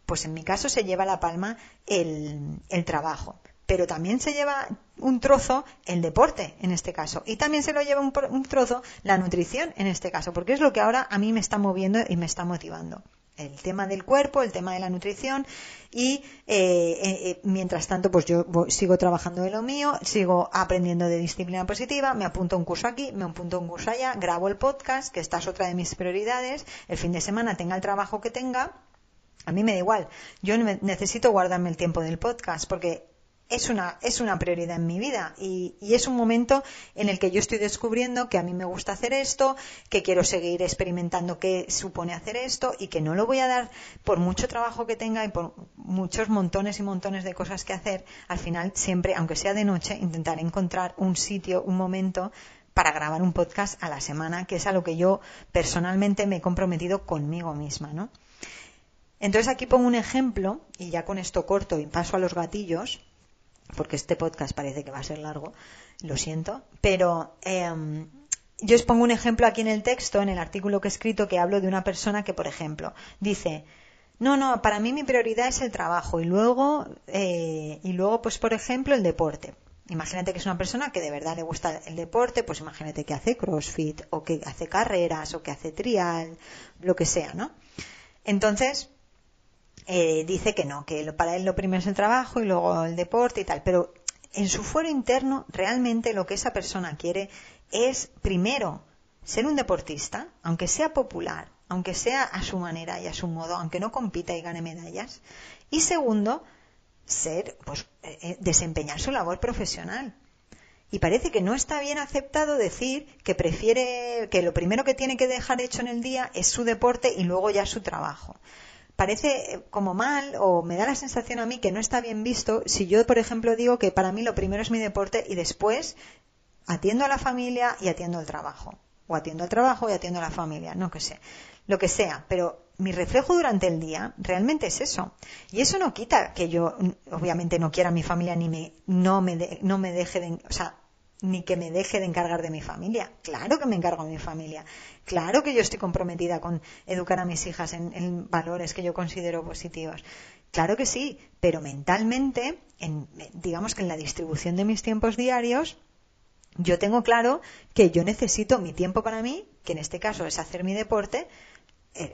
Pues en mi caso se lleva la palma el, trabajo, pero también se lleva un trozo el deporte en este caso y también se lo lleva un, un trozo la nutrición en este caso, porque es lo que ahora a mí me está moviendo y me está motivando el tema del cuerpo, el tema de la nutrición y eh, eh, eh, mientras tanto pues yo sigo trabajando de lo mío, sigo aprendiendo de disciplina positiva, me apunto un curso aquí, me apunto un curso allá, grabo el podcast, que esta es otra de mis prioridades, el fin de semana tenga el trabajo que tenga, a mí me da igual, yo necesito guardarme el tiempo del podcast porque es una, es una prioridad en mi vida y, es un momento en el que yo estoy descubriendo que a mí me gusta hacer esto, que quiero seguir experimentando qué supone hacer esto y que no lo voy a dar por mucho trabajo que tenga y por muchos montones y montones de cosas que hacer. Al final, siempre, aunque sea de noche, intentar encontrar un sitio, un momento para grabar un podcast a la semana, que es a lo que yo personalmente me he comprometido conmigo misma, ¿no? Entonces aquí pongo un ejemplo, y ya con esto corto y paso a los gatillos, porque este podcast parece que va a ser largo, lo siento, pero em, yo os pongo un ejemplo aquí en el texto, en el artículo que he escrito, que hablo de una persona que, por ejemplo, dice, no, no, para mí mi prioridad es el trabajo y luego, eh, y luego, pues, por ejemplo, el deporte. Imagínate que es una persona que de verdad le gusta el deporte, pues imagínate que hace crossfit o que hace carreras o que hace trial, lo que sea, ¿no? Entonces, eh, dice que no, que para él lo primero es el trabajo y luego el deporte y tal. Pero en su fuero interno, realmente lo que esa persona quiere es, primero, ser un deportista, aunque sea popular, aunque sea a su manera y a su modo, aunque no compita y gane medallas. Y segundo, ser, pues, eh, desempeñar su labor profesional. Y parece que no está bien aceptado decir que prefiere, que lo primero que tiene que dejar hecho en el día es su deporte y luego ya su trabajo. Parece eh, como mal o me da la sensación a mí que no está bien visto si yo, por ejemplo, digo que para mí lo primero es mi deporte y después atiendo a la familia y atiendo al trabajo. O atiendo al trabajo y atiendo a la familia, no que sé. Lo que sea, pero mi reflejo durante el día realmente es eso. Y eso no quita que yo, obviamente, no quiera a mi familia ni me, no me, no me deje de, o sea, ni que me deje de encargar de mi familia. Claro que me encargo de mi familia. Claro que yo estoy comprometida con educar a mis hijas en, valores que yo considero positivos. Claro que sí, pero mentalmente, en, digamos que en la distribución de mis tiempos diarios, yo tengo claro que yo necesito mi tiempo para mí, que en este caso es hacer mi deporte,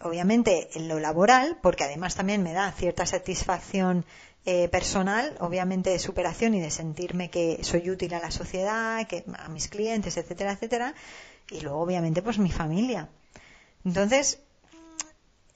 obviamente en lo laboral, porque además también me da cierta satisfacción eh, personal, obviamente de superación y de sentirme que soy útil a la sociedad, que a mis clientes, etcétera, etcétera, y luego obviamente pues mi familia. Entonces,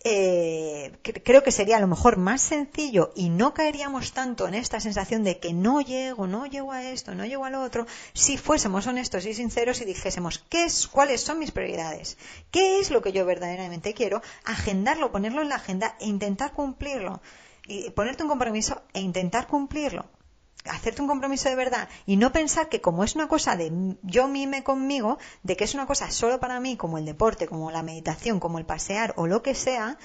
eh, creo que sería a lo mejor más sencillo y no caeríamos tanto en esta sensación de que no llego, no llego a esto, no llego a lo otro, si fuésemos honestos y sinceros y dijésemos qué es, cuáles son mis prioridades, qué es lo que yo verdaderamente quiero, agendarlo, ponerlo en la agenda e intentar cumplirlo. Y ponerte un compromiso e intentar cumplirlo hacerte un compromiso de verdad y no pensar que como es una cosa de yo mime conmigo, de que es una cosa solo para mí, como el deporte, como la meditación, como el pasear o lo que sea,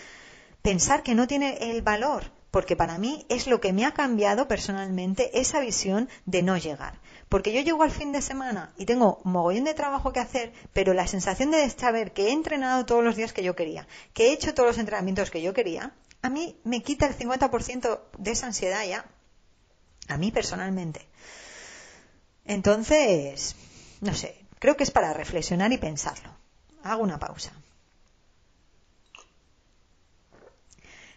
pensar que no tiene el valor, porque para mí es lo que me ha cambiado personalmente esa visión de no llegar. Porque yo llego al fin de semana y tengo mogollón de trabajo que hacer, pero la sensación de saber que he entrenado todos los días que yo quería, que he hecho todos los entrenamientos que yo quería, a mí me quita el 50% de esa ansiedad ya. A mí personalmente. Entonces, no sé, creo que es para reflexionar y pensarlo. Hago una pausa.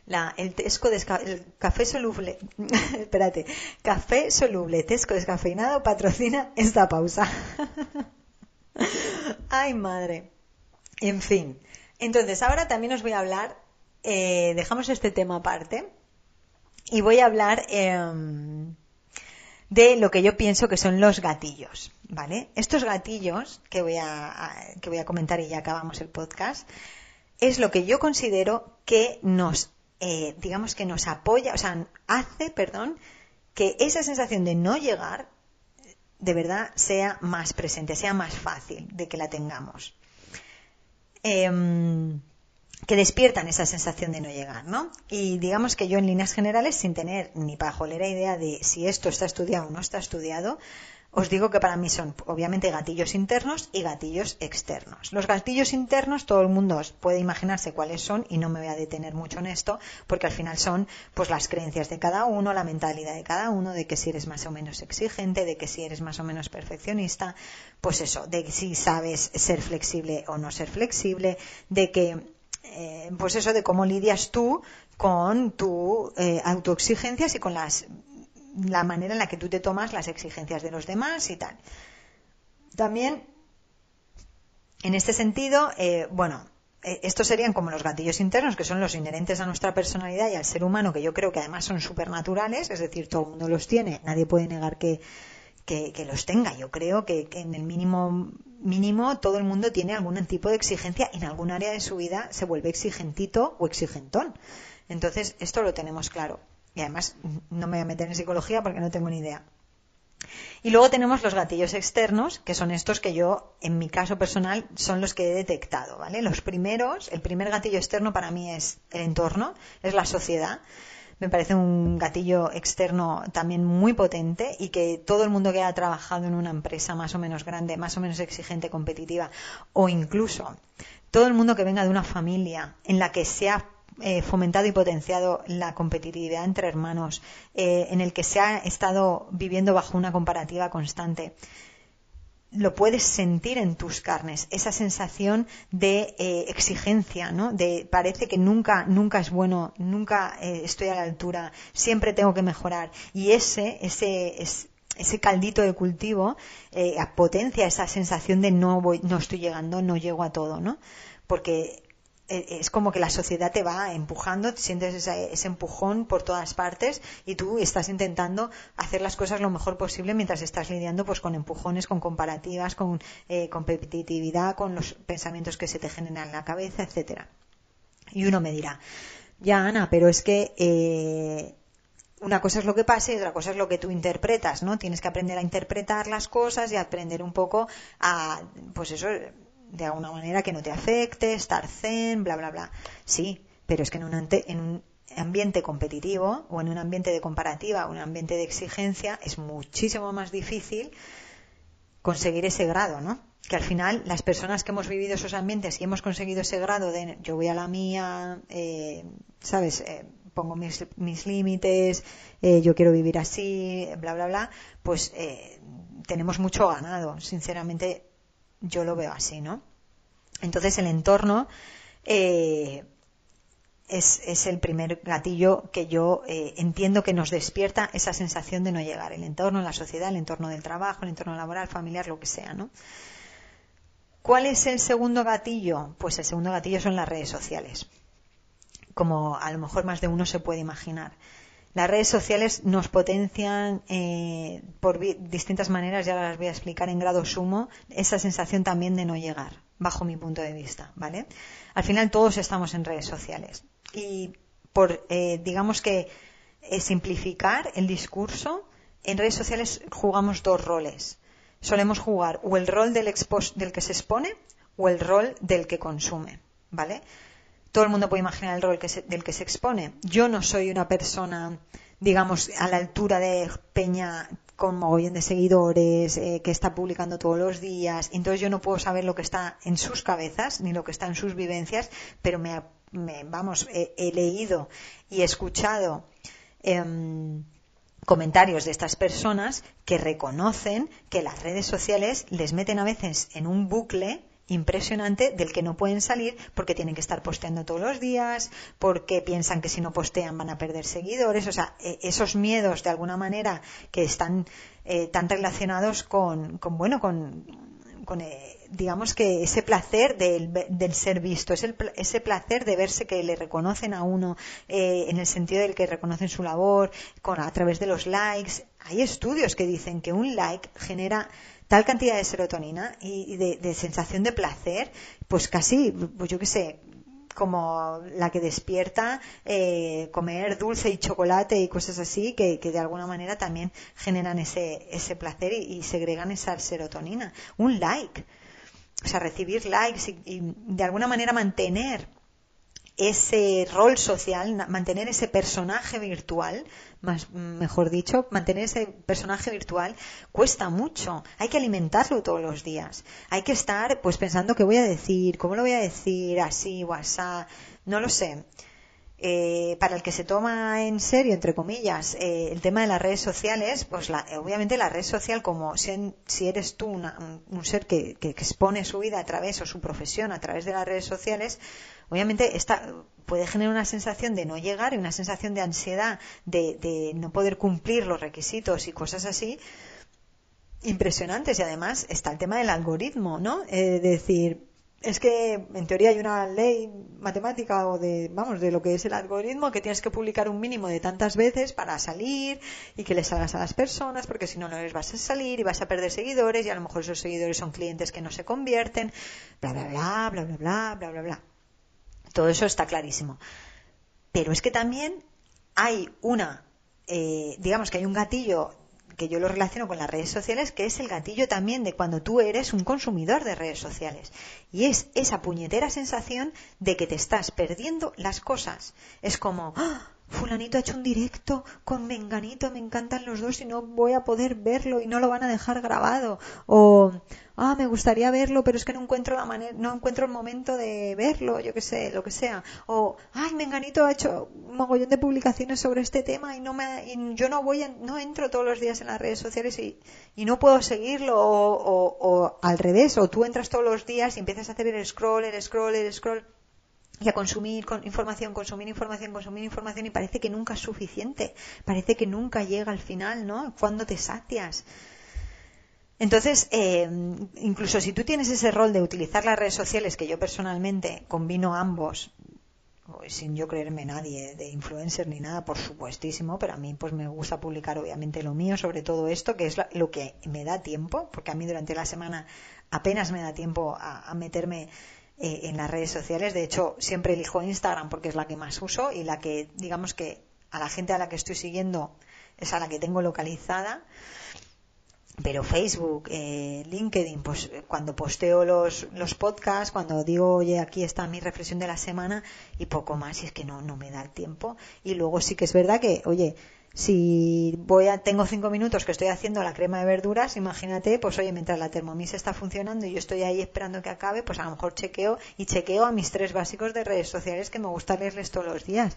La, el, tesco el café soluble, espérate, café soluble, tesco descafeinado patrocina esta pausa. Ay, madre. En fin. Entonces, ahora también os voy a hablar, eh, dejamos este tema aparte, y voy a hablar em, de lo que yo pienso que son los gatillos, ¿vale? Estos gatillos que voy a, que voy a comentar y ya acabamos el podcast, es lo que yo considero que nos, eh, digamos que nos apoya, o sea, hace, perdón, que esa sensación de no llegar de verdad sea más presente, sea más fácil de que la tengamos. Em, que despiertan esa sensación de no llegar, ¿no? Y digamos que yo en líneas generales, sin tener ni pajolera idea de si esto está estudiado o no está estudiado, os digo que para mí son obviamente gatillos internos y gatillos externos. Los gatillos internos todo el mundo puede imaginarse cuáles son y no me voy a detener mucho en esto porque al final son pues las creencias de cada uno, la mentalidad de cada uno, de que si eres más o menos exigente, de que si eres más o menos perfeccionista, pues eso, de si sabes ser flexible o no ser flexible, de que eh, pues eso de cómo lidias tú con tu eh, autoexigencias y con las la manera en la que tú te tomas las exigencias de los demás y tal. También, en este sentido, eh, bueno, estos serían como los gatillos internos, que son los inherentes a nuestra personalidad y al ser humano, que yo creo que además son supernaturales, es decir, todo el mundo los tiene, nadie puede negar que, que, los tenga. Yo creo que, en el mínimo mínimo todo el mundo tiene algún tipo de exigencia en algún área de su vida se vuelve exigentito o exigentón. Entonces, esto lo tenemos claro. Y además, no me voy a meter en psicología porque no tengo ni idea. Y luego tenemos los gatillos externos, que son estos que yo, en mi caso personal, son los que he detectado, ¿vale? Los primeros, el primer gatillo externo para mí es el entorno, es la sociedad me parece un gatillo externo también muy potente y que todo el mundo que ha trabajado en una empresa más o menos grande, más o menos exigente, competitiva, o incluso todo el mundo que venga de una familia en la que se ha eh, fomentado y potenciado la competitividad entre hermanos, eh, en el que se ha estado viviendo bajo una comparativa constante, lo puedes sentir en tus carnes, esa sensación de eh, exigencia, ¿no? De parece que nunca, nunca es bueno, nunca eh, estoy a la altura, siempre tengo que mejorar. Y ese, ese, ese caldito de cultivo eh, potencia esa sensación de no voy, no estoy llegando, no llego a todo, ¿no? Porque es como que la sociedad te va empujando, sientes ese, ese, empujón por todas partes y tú estás intentando hacer las cosas lo mejor posible mientras estás lidiando pues con empujones, con comparativas, con eh, competitividad, con los pensamientos que se te generan en la cabeza, etcétera. Y uno me dirá, ya Ana, pero es que eh, una cosa es lo que pasa y otra cosa es lo que tú interpretas, ¿no? Tienes que aprender a interpretar las cosas y aprender un poco a, pues eso, de alguna manera que no te afecte, estar zen, bla, bla, bla. Sí, pero es que en un, en un ambiente competitivo o en un ambiente de comparativa o un ambiente de exigencia es muchísimo más difícil conseguir ese grado, ¿no? Que al final las personas que hemos vivido esos ambientes y hemos conseguido ese grado de yo voy a la mía, eh, ¿sabes? Eh, pongo mis, mis límites, eh, yo quiero vivir así, bla, bla, bla, pues tenemos mucho ganado. Sinceramente, yo lo veo así, ¿no? Entonces el entorno eh, es, el primer gatillo que yo eh, entiendo que nos despierta esa sensación de no llegar. El entorno, la sociedad, el entorno del trabajo, el entorno laboral, familiar, lo que sea, ¿no? ¿Cuál es el segundo gatillo? Pues el segundo gatillo son las redes sociales, como a lo mejor más de uno se puede imaginar. Las redes sociales nos potencian eh, por distintas maneras, ya las voy a explicar en grado sumo, esa sensación también de no llegar, bajo mi punto de vista, ¿vale? Al final todos estamos en redes sociales y por, eh, digamos que eh, simplificar el discurso, en redes sociales jugamos dos roles. Solemos jugar o el rol del, del que se expone o el rol del que consume, ¿vale? Todo el mundo puede imaginar el rol del que se expone. Yo no soy una persona, digamos, a la altura de Peña con mogollón de seguidores, eh, que está publicando todos los días, entonces yo no puedo saber lo que está en sus cabezas ni lo que está en sus vivencias, pero me, vamos, he, leído y he escuchado em, comentarios de estas personas que reconocen que las redes sociales les meten a veces en un bucle impresionante del que no pueden salir porque tienen que estar posteando todos los días, porque piensan que si no postean van a perder seguidores, o sea, e, esos miedos de alguna manera que están eh, tan relacionados con, con bueno, con, con eh, digamos que ese placer del, del ser visto, ese, ese placer de verse que le reconocen a uno eh, en el sentido del que reconocen su labor con, a través de los likes. Hay estudios que dicen que un like genera tal cantidad de serotonina y, de, sensación de placer, pues casi, pues yo qué sé, como la que despierta eh, comer dulce y chocolate y cosas así que, de alguna manera también generan ese, ese placer y, segregan esa serotonina. Un like, o sea, recibir likes y de alguna manera mantener ese rol social, mantener ese personaje virtual, más, mejor dicho, mantener ese personaje virtual cuesta mucho. Hay que alimentarlo todos los días. Hay que estar pues pensando qué voy a decir, cómo lo voy a decir, así o no lo sé. Eh, para el que se toma en serio, entre comillas, eh, el tema de las redes sociales, pues obviamente la red social, como si, eres tú un, ser que, que, expone su vida a través o su profesión a través de las redes sociales, obviamente esta puede generar una sensación de no llegar y una sensación de ansiedad de, no poder cumplir los requisitos y cosas así impresionantes y además está el tema del algoritmo, ¿no? Es decir, es que en teoría hay una ley matemática o de, vamos, de lo que es el algoritmo que tienes que publicar un mínimo de tantas veces para salir y que le salgas a las personas porque si no no les vas a salir y vas a perder seguidores y a lo mejor esos seguidores son clientes que no se convierten, bla bla bla bla bla bla bla bla bla. Todo eso está clarísimo. Pero es que también hay una, eh, digamos que hay un gatillo que yo lo relaciono con las redes sociales, que es el gatillo también de cuando tú eres un consumidor de redes sociales. Y es esa puñetera sensación de que te estás perdiendo las cosas. Es como, ¡Ah! Fulanito ha hecho un directo con menganito, me encantan los dos y no voy a poder verlo y no lo van a dejar grabado. O, ah, me gustaría verlo, pero es que no encuentro la manera, no encuentro el momento de verlo, yo qué sé, lo que sea. O, ay, menganito ha hecho un mogollón de publicaciones sobre este tema y no me, y yo no voy, no entro todos los días en las redes sociales y, y no puedo seguirlo. O, o, o al revés, o tú entras todos los días y empiezas a hacer el scroll, el scroll, el scroll y a consumir información, consumir información, consumir información y parece que nunca es suficiente, parece que nunca llega al final, ¿no? Cuando te satias. Entonces, eh, incluso si tú tienes ese rol de utilizar las redes sociales, que yo personalmente combino ambos, sin yo creerme nadie de influencer ni nada, por supuestísimo, pero a mí pues me gusta publicar obviamente lo mío sobre todo esto, que es lo que me da tiempo, porque a mí durante la semana apenas me da tiempo a, meterme eh, en las redes sociales. De hecho, siempre elijo Instagram porque es la que más uso y la que, digamos que a la gente a la que estoy siguiendo es a la que tengo localizada. Pero Facebook, eh, LinkedIn, pues eh, cuando posteo los, los podcasts, cuando digo, oye, aquí está mi reflexión de la semana y poco más, y es que no, no me da el tiempo. Y luego sí que es verdad que, oye, si voy a, tengo cinco minutos que estoy haciendo la crema de verduras, imagínate, pues oye, mientras la Thermomix está funcionando y yo estoy ahí esperando que acabe, pues a lo mejor chequeo y chequeo a mis tres básicos de redes sociales que me gusta leerles todos los días.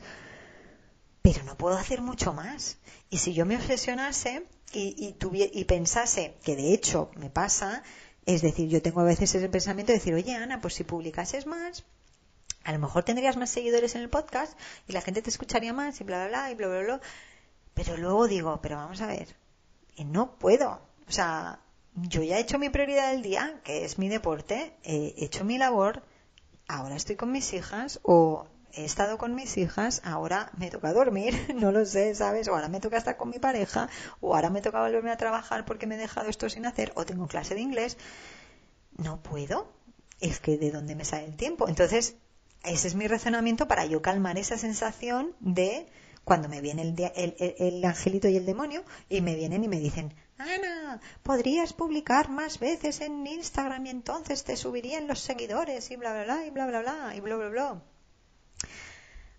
Pero no puedo hacer mucho más. Y si yo me obsesionase y, y, pensase, que de hecho me pasa, es decir, yo tengo a veces ese pensamiento de decir, oye Ana, pues si publicases más, a lo mejor tendrías más seguidores en el podcast y la gente te escucharía más y bla, bla, bla, y bla, bla, bla. Pero luego digo, pero vamos a ver, no puedo. O sea, yo ya he hecho mi prioridad del día, que es mi deporte, he hecho mi labor, ahora estoy con mis hijas o he estado con mis hijas, ahora me toca dormir, no lo sé, ¿sabes? O ahora me toca estar con mi pareja, o ahora me toca volverme a trabajar porque me he dejado esto sin hacer, o tengo clase de inglés. No puedo. Es que de dónde me sale el tiempo. Entonces, ese es mi razonamiento para yo calmar esa sensación de cuando me viene el, el, angelito y el demonio y me vienen y me dicen, Ana, podrías publicar más veces en Instagram y entonces te subirían los seguidores y bla, bla, bla, y bla, bla, bla, y bla, bla, bla.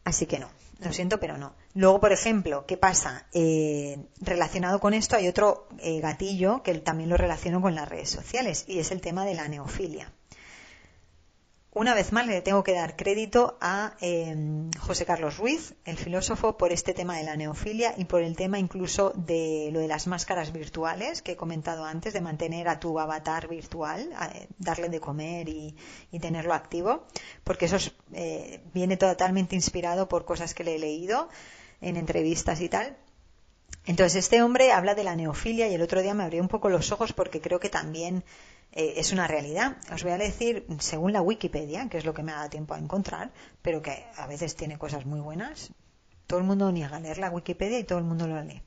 Así que no, lo siento, pero no. Luego, por ejemplo, ¿qué pasa? Eh, relacionado con esto hay otro eh, gatillo que también lo relaciono con las redes sociales y es el tema de la neofilia una vez más le tengo que dar crédito a em, José Carlos Ruiz, el filósofo, por este tema de la neofilia y por el tema incluso de lo de las máscaras virtuales que he comentado antes, de mantener a tu avatar virtual, darle de comer y, tenerlo activo, porque eso eh, viene totalmente inspirado por cosas que le he leído en entrevistas y tal. Entonces este hombre habla de la neofilia y el otro día me abrió un poco los ojos porque creo que también eh, es una realidad. Os voy a decir, según la Wikipedia, que es lo que me ha dado tiempo a encontrar, pero que a veces tiene cosas muy buenas, todo el mundo niega leer la Wikipedia y todo el mundo lo lee.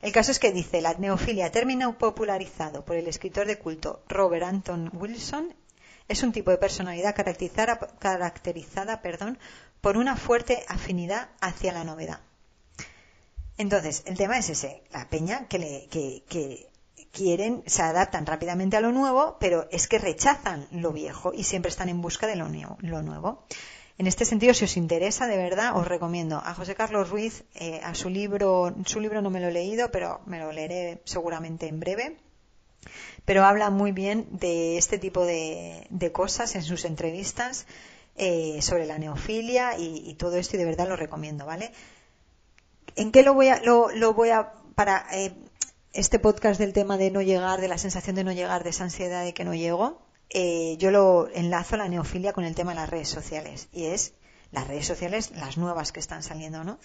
El caso es que dice, la neofilia, término popularizado por el escritor de culto Robert Anton Wilson, es un tipo de personalidad caracterizada, caracterizada perdón, por una fuerte afinidad hacia la novedad. Entonces, el tema es ese, la peña que, le, que, que quieren, se adaptan rápidamente a lo nuevo, pero es que rechazan lo viejo y siempre están en busca de lo nuevo. En este sentido, si os interesa, de verdad, os recomiendo a José Carlos Ruiz, eh, a su libro, su libro no me lo he leído, pero me lo leeré seguramente en breve. Pero habla muy bien de este tipo de, cosas en sus entrevistas eh, sobre la neofilia y, todo esto y de verdad lo recomiendo, ¿vale? ¿En qué lo voy a, lo, voy a, para, eh, este podcast del tema de no llegar, de la sensación de no llegar, de esa ansiedad de que no llego, eh, yo lo enlazo la neofilia con el tema de las redes sociales. Y es las redes sociales, las nuevas que están saliendo, ¿no?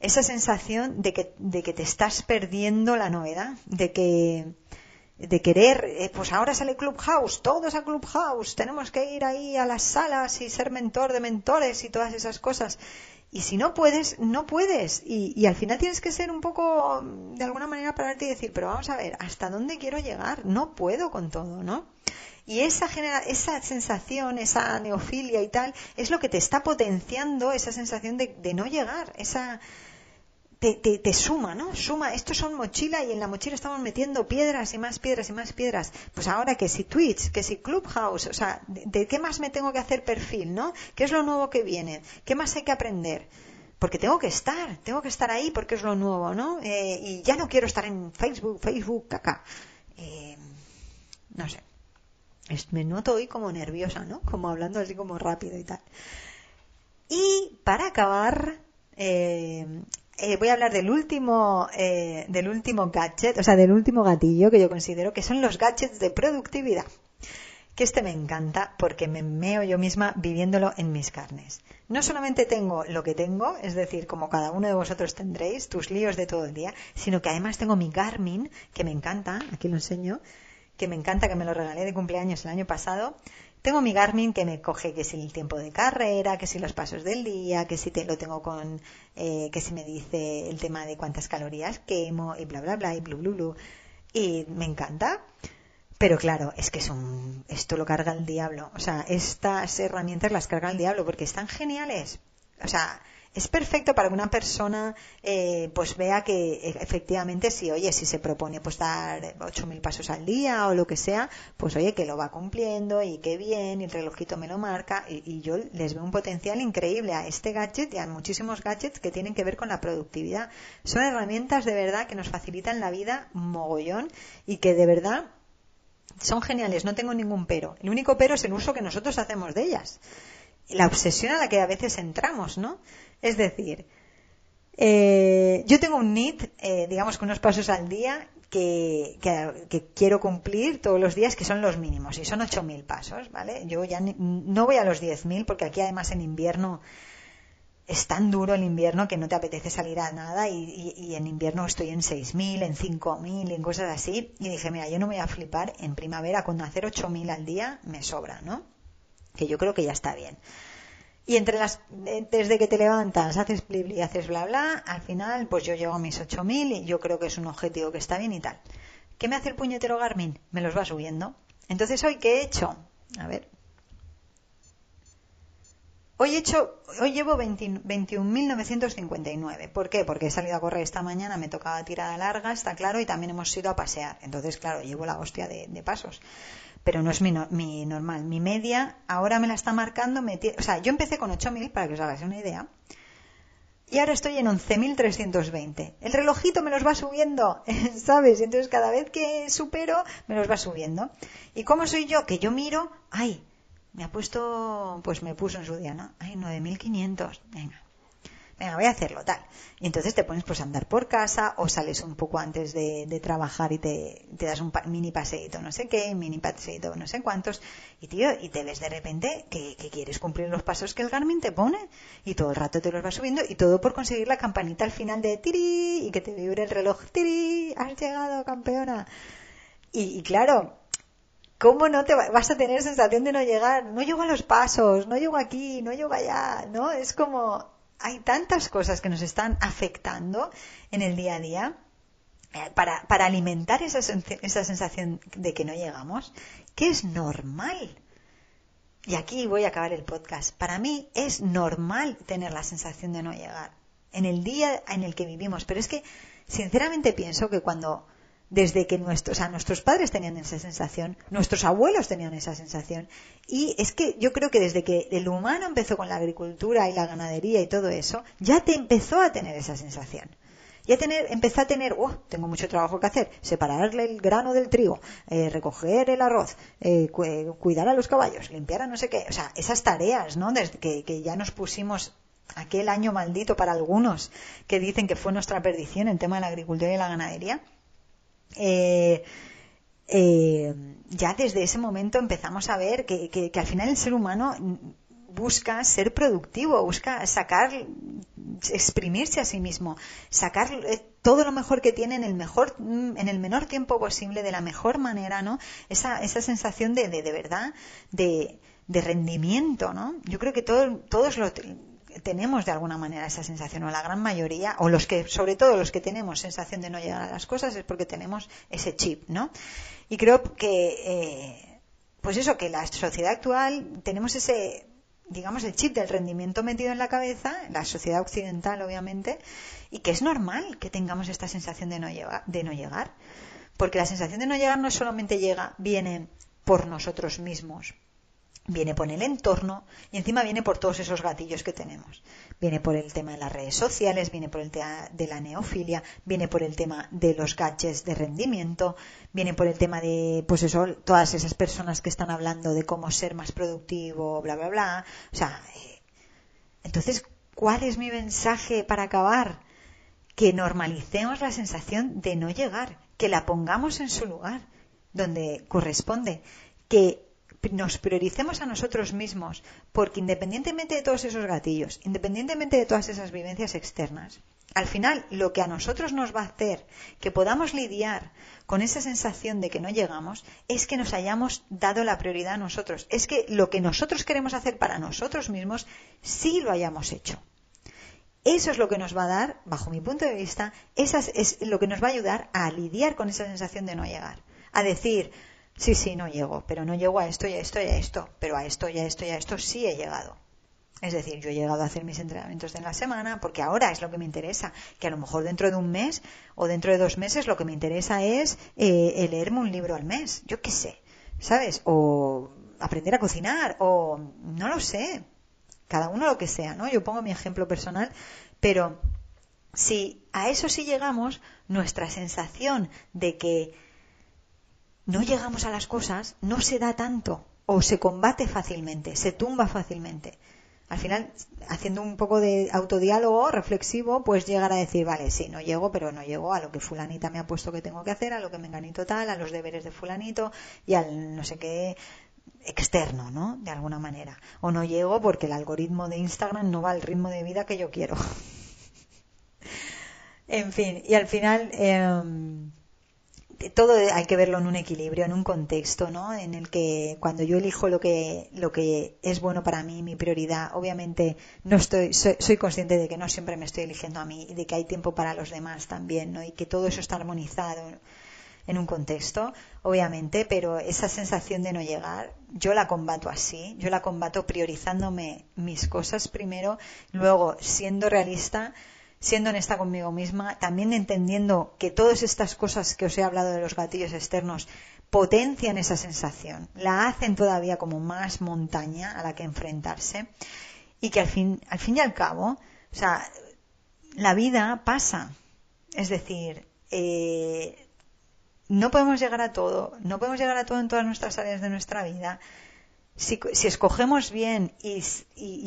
Esa sensación de que, de que te estás perdiendo la novedad, de que de querer, eh, pues ahora sale Clubhouse, todos a Clubhouse, tenemos que ir ahí a las salas y ser mentor de mentores y todas esas cosas. Y si no puedes, no puedes. Y, al final tienes que ser un poco, de alguna manera, pararte y decir, pero vamos a ver, ¿hasta dónde quiero llegar? No puedo con todo, ¿no? Y esa, genera, esa sensación, esa neofilia y tal, es lo que te está potenciando esa sensación de, de no llegar, esa, te, te, suma, ¿no? Suma, estos son mochila y en la mochila estamos metiendo piedras y más piedras y más piedras. Pues ahora que si Twitch, que si Clubhouse, o sea, ¿de, qué más me tengo que hacer perfil, ¿no? ¿Qué es lo nuevo que viene? ¿Qué más hay que aprender? Porque tengo que estar, tengo que estar ahí porque es lo nuevo, ¿no? Eh, y ya no quiero estar en Facebook, Facebook, caca. Eh, no sé. Me noto hoy como nerviosa, ¿no? Como hablando así como rápido y tal. Y para acabar, eh, eh, voy a hablar del último, eh, del último gadget, o sea, del último gatillo que yo considero que son los gadgets de productividad. Que este me encanta porque me meo yo misma viviéndolo en mis carnes. No solamente tengo lo que tengo, es decir, como cada uno de vosotros tendréis, tus líos de todo el día, sino que además tengo mi Garmin, que me encanta, aquí lo enseño, que me encanta, que me lo regalé de cumpleaños el año pasado. Tengo mi Garmin que me coge que si el tiempo de carrera, que si los pasos del día, que si te, lo tengo con, eh, que si me dice el tema de cuántas calorías quemo y bla bla bla y blu blu blu. Y me encanta. Pero claro, es que es un, esto lo carga el diablo. O sea, estas herramientas las carga el diablo porque están geniales. O sea, es perfecto para que una persona eh, pues vea que eh, efectivamente si oye si se propone pues dar 8.000 pasos al día o lo que sea pues oye que lo va cumpliendo y qué bien y el relojito me lo marca y, y, yo les veo un potencial increíble a este gadget y a muchísimos gadgets que tienen que ver con la productividad. Son herramientas de verdad que nos facilitan la vida mogollón y que de verdad son geniales no tengo ningún pero. El único pero es el uso que nosotros hacemos de ellas. La obsesión a la que a veces entramos, ¿no? Es decir, eh, yo tengo un NIT, eh, digamos, con unos pasos al día que, quiero cumplir todos los días, que son los mínimos, y son 8.000 pasos, ¿vale? Yo ya no voy a los 10.000 porque aquí además en invierno es tan duro el invierno que no te apetece salir a nada y, y en invierno estoy en 6.000, en 5.000, en cosas así. Y dije, mira, yo no me voy a flipar en primavera con hacer 8.000 al día me sobra, ¿no? Que yo creo que ya está bien. Y entre las, desde que te levantas, haces blibli y haces bla bla, al final, pues yo llego a mis 8000 y yo creo que es un objetivo que está bien y tal. ¿Qué me hace el puñetero Garmin? Me los va subiendo. Entonces, ¿hoy qué he hecho? A ver. Hoy he hecho, hoy llevo 21.959. ¿Por qué? Porque he salido a correr esta mañana, me tocaba tirada larga, está claro, y también hemos ido a pasear. Entonces, claro, llevo la hostia de pasos pero no es mi, mi, normal. Mi media ahora me la está marcando, o sea, yo empecé con 8.000 para que os hagáis una idea. Y ahora estoy en 11.320. El relojito me los va subiendo, ¿sabes? Entonces cada vez que supero, me los va subiendo. ¿Y cómo soy yo? Que yo miro, ay, me ha puesto, pues me puso en su día, ¿no? Ay, 9.500. Venga, venga, voy a hacerlo, tal. Y entonces te pones pues a andar por casa o sales un poco antes de, trabajar y te, das un mini paseíto no sé qué, mini paseíto no sé cuántos, y tío, y te ves de repente que, quieres cumplir los pasos que el Garmin te pone y todo el rato te los va subiendo y todo por conseguir la campanita al final de tiri y que te vibre el reloj tiri, has llegado campeona. Y, y claro, ¿cómo no te vas a tener sensación de no llegar? No llego a los pasos, no llego aquí, no llego allá, ¿no? Es como, hay tantas cosas que nos están afectando en el día a día eh, para, para alimentar esa, esa sensación de que no llegamos, que es normal. Y aquí voy a acabar el podcast. Para mí es normal tener la sensación de no llegar en el día en el que vivimos. Pero es que, sinceramente, pienso que cuando desde que nuestros, o nuestros padres tenían esa sensación, nuestros abuelos tenían esa sensación. Y es que yo creo que desde que el humano empezó con la agricultura y la ganadería y todo eso, ya te empezó a tener esa sensación. Ya tener, empezó a tener, oh, tengo mucho trabajo que hacer, separarle el grano del trigo, eh, recoger el arroz, eh, cuidar a los caballos, limpiar a no sé qué, o sea, esas tareas, ¿no? Desde que, que ya nos pusimos aquel año maldito para algunos que dicen que fue nuestra perdición en tema de la agricultura y la ganadería, eh, eh, ya desde ese momento empezamos a ver que, al final el ser humano busca ser productivo, busca sacar, exprimirse a sí mismo, sacar eh, todo lo mejor que tiene en el mejor, en el menor tiempo posible, de la mejor manera, ¿no? Esa, esa sensación de, de, de verdad, de, de rendimiento, ¿no? Yo creo que todos lo, tenemos de alguna manera esa sensación, o la gran mayoría, o los que, sobre todo los que tenemos sensación de no llegar a las cosas, es porque tenemos ese chip, ¿no? Y creo que, eh, pues eso, que la sociedad actual tenemos ese, digamos, el chip del rendimiento metido en la cabeza, la sociedad occidental, obviamente, y que es normal que tengamos esta sensación de no, llegar, de no llegar. Porque la sensación de no llegar no solamente llega, viene por nosotros mismos, viene por el entorno y encima viene por todos esos gatillos que tenemos. Viene por el tema de las redes sociales, viene por el tema de la neofilia, viene por el tema de los gadgets de rendimiento, viene por el tema de, pues eso, todas esas personas que están hablando de cómo ser más productivo, bla, bla, bla. O sea, eh, entonces, ¿cuál es mi mensaje para acabar? Que normalicemos la sensación de no llegar, que la pongamos en su lugar, donde corresponde, que nos prioricemos a nosotros mismos, porque independientemente de todos esos gatillos, independientemente de todas esas vivencias externas, Al final, lo que a nosotros nos va a hacer que podamos lidiar con esa sensación de que no llegamos es que nos hayamos dado la prioridad a nosotros. Es que lo que nosotros queremos hacer para nosotros mismos sí lo hayamos hecho. Eso es lo que nos va a dar, bajo mi punto de vista, es lo que nos va a ayudar a lidiar con esa sensación de no llegar. A decir, sí, sí, no llego, pero no llego a esto y a esto y a esto, pero a esto y a esto y a esto sí he llegado. Es decir, yo he llegado a hacer mis entrenamientos de la semana porque ahora es lo que me interesa, que a lo mejor dentro de un mes o dentro de dos meses lo que me interesa es eh, leerme un libro al mes, yo qué sé, ¿sabes? O aprender a cocinar o no lo sé, cada uno lo que sea, ¿no? Yo pongo mi ejemplo personal, pero si a eso sí llegamos, nuestra sensación de que no llegamos a las cosas no se da tanto o se combate fácilmente, se tumba fácilmente. Al final, haciendo un poco de autodiálogo reflexivo, pues llegar a decir, vale, sí, no llego, pero no llego a lo que fulanita me ha puesto que tengo que hacer, a lo que me enganito tal, a los deberes de fulanito y al no sé qué externo, ¿no? De alguna manera. O no llego porque el algoritmo de Instagram no va al ritmo de vida que yo quiero. en fin, y al final... Eh, todo hay que verlo en un equilibrio, en un contexto, ¿no? En el que cuando yo elijo lo que, lo que es bueno para mí, mi prioridad, obviamente no estoy, soy, soy, consciente de que no siempre me estoy eligiendo a mí y de que hay tiempo para los demás también, ¿no? Y que todo eso está armonizado en un contexto, obviamente, pero esa sensación de no llegar, yo la combato así, yo la combato priorizándome mis cosas primero, luego siendo realista, siendo honesta conmigo misma, también entendiendo que todas estas cosas que os he hablado de los gatillos externos potencian esa sensación, la hacen todavía como más montaña a la que enfrentarse y que al fin, al fin y al cabo, o sea, la vida pasa. Es decir, eh, no podemos llegar a todo, no podemos llegar a todo en todas nuestras áreas de nuestra vida, si, escogemos bien y,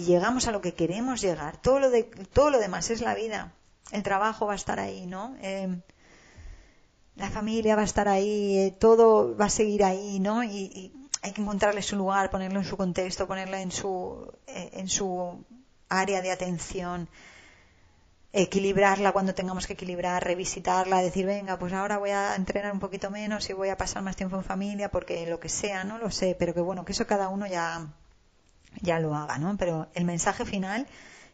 llegamos a lo que queremos llegar, todo lo, de, todo lo demás es la vida. El trabajo va a estar ahí, ¿no? Eh, la familia va a estar ahí, eh, todo va a seguir ahí, ¿no? Y, hay que encontrarle su lugar, ponerlo en su contexto, ponerlo en su, eh, en su área de atención equilibrarla cuando tengamos que equilibrar, revisitarla, decir, venga, pues ahora voy a entrenar un poquito menos y voy a pasar más tiempo en familia porque lo que sea, no lo sé, pero que bueno, que eso cada uno ya, ya lo haga, ¿no? Pero el mensaje final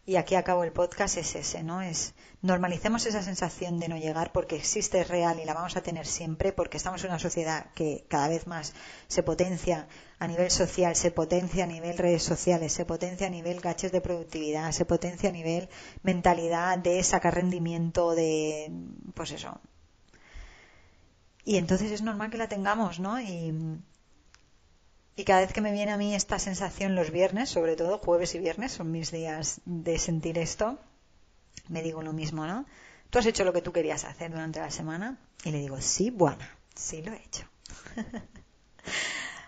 y aquí acabo el podcast, es ese, ¿no? Es normalicemos esa sensación de no llegar porque existe, es real y la vamos a tener siempre porque estamos en una sociedad que cada vez más se potencia a nivel social, se potencia a nivel redes sociales, se potencia a nivel gaches de productividad, se potencia a nivel mentalidad de sacar rendimiento, de, pues eso. Y entonces es normal que la tengamos, ¿no? Y, y cada vez que me viene a mí esta sensación los viernes, sobre todo jueves y viernes, son mis días de sentir esto, me digo lo mismo, ¿no? ¿Tú has hecho lo que tú querías hacer durante la semana? Y le digo, sí, buena, sí lo he hecho.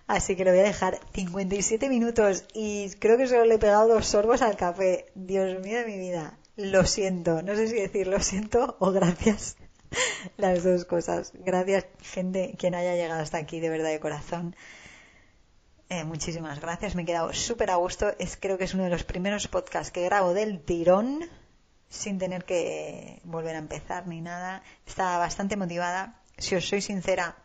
Así que lo voy a dejar 57 minutos y creo que solo le he pegado dos sorbos al café. Dios mío de mi vida. Lo siento. No sé si decir lo siento o gracias. Las dos cosas. Gracias, gente, quien haya llegado hasta aquí, de verdad, de corazón. Eh, muchísimas gracias, me he quedado súper a gusto. Es, creo que es uno de los primeros podcasts que grabo del tirón, sin tener que volver a empezar ni nada. Estaba bastante motivada. Si os soy sincera,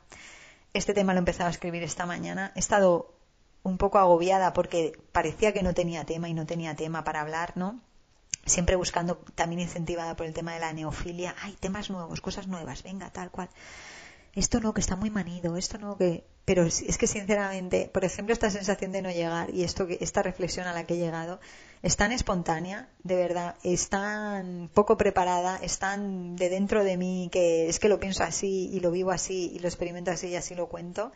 este tema lo he empezado a escribir esta mañana. He estado un poco agobiada porque parecía que no tenía tema y no tenía tema para hablar, ¿no? Siempre buscando, también incentivada por el tema de la neofilia. Hay temas nuevos, cosas nuevas, venga, tal cual esto no, que está muy manido, esto no, que... Pero es que sinceramente, por ejemplo, esta sensación de no llegar y esto, esta reflexión a la que he llegado es tan espontánea, de verdad, es tan poco preparada, es tan de dentro de mí que es que lo pienso así y lo vivo así y lo experimento así y así lo cuento,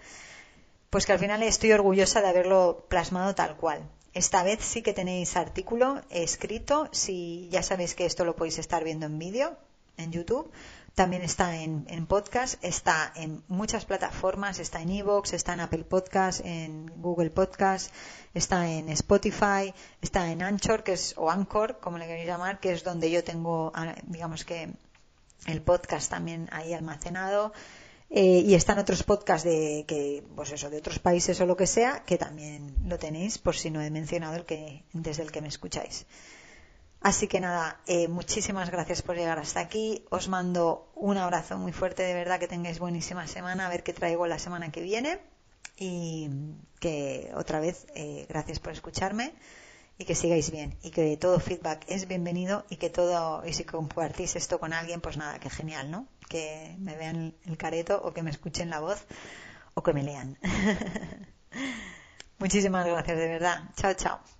pues que al final estoy orgullosa de haberlo plasmado tal cual. Esta vez sí que tenéis artículo escrito, si ya sabéis que esto lo podéis estar viendo en vídeo, en YouTube, también está en, podcast, está en muchas plataformas, está en Evox, está en Apple Podcast, en Google Podcast, está en Spotify, está en Anchor, que es, o Anchor, como le queréis llamar, que es donde yo tengo, ah, digamos que el podcast también ahí almacenado. Eh, y están otros podcasts de que pues eso de otros países o lo que sea que también lo tenéis por si no he mencionado el que desde el que me escucháis Así que nada, eh, muchísimas gracias por llegar hasta aquí. Os mando un abrazo muy fuerte, de verdad que tengáis buenísima semana, a ver qué traigo la semana que viene. Y que otra vez, eh, gracias por escucharme y que sigáis bien y que todo feedback es bienvenido y que todo, y si compartís esto con alguien, pues nada, que genial, ¿no? Que me vean el careto o que me escuchen la voz o que me lean. Muchísimas gracias, de verdad. Chao, chao.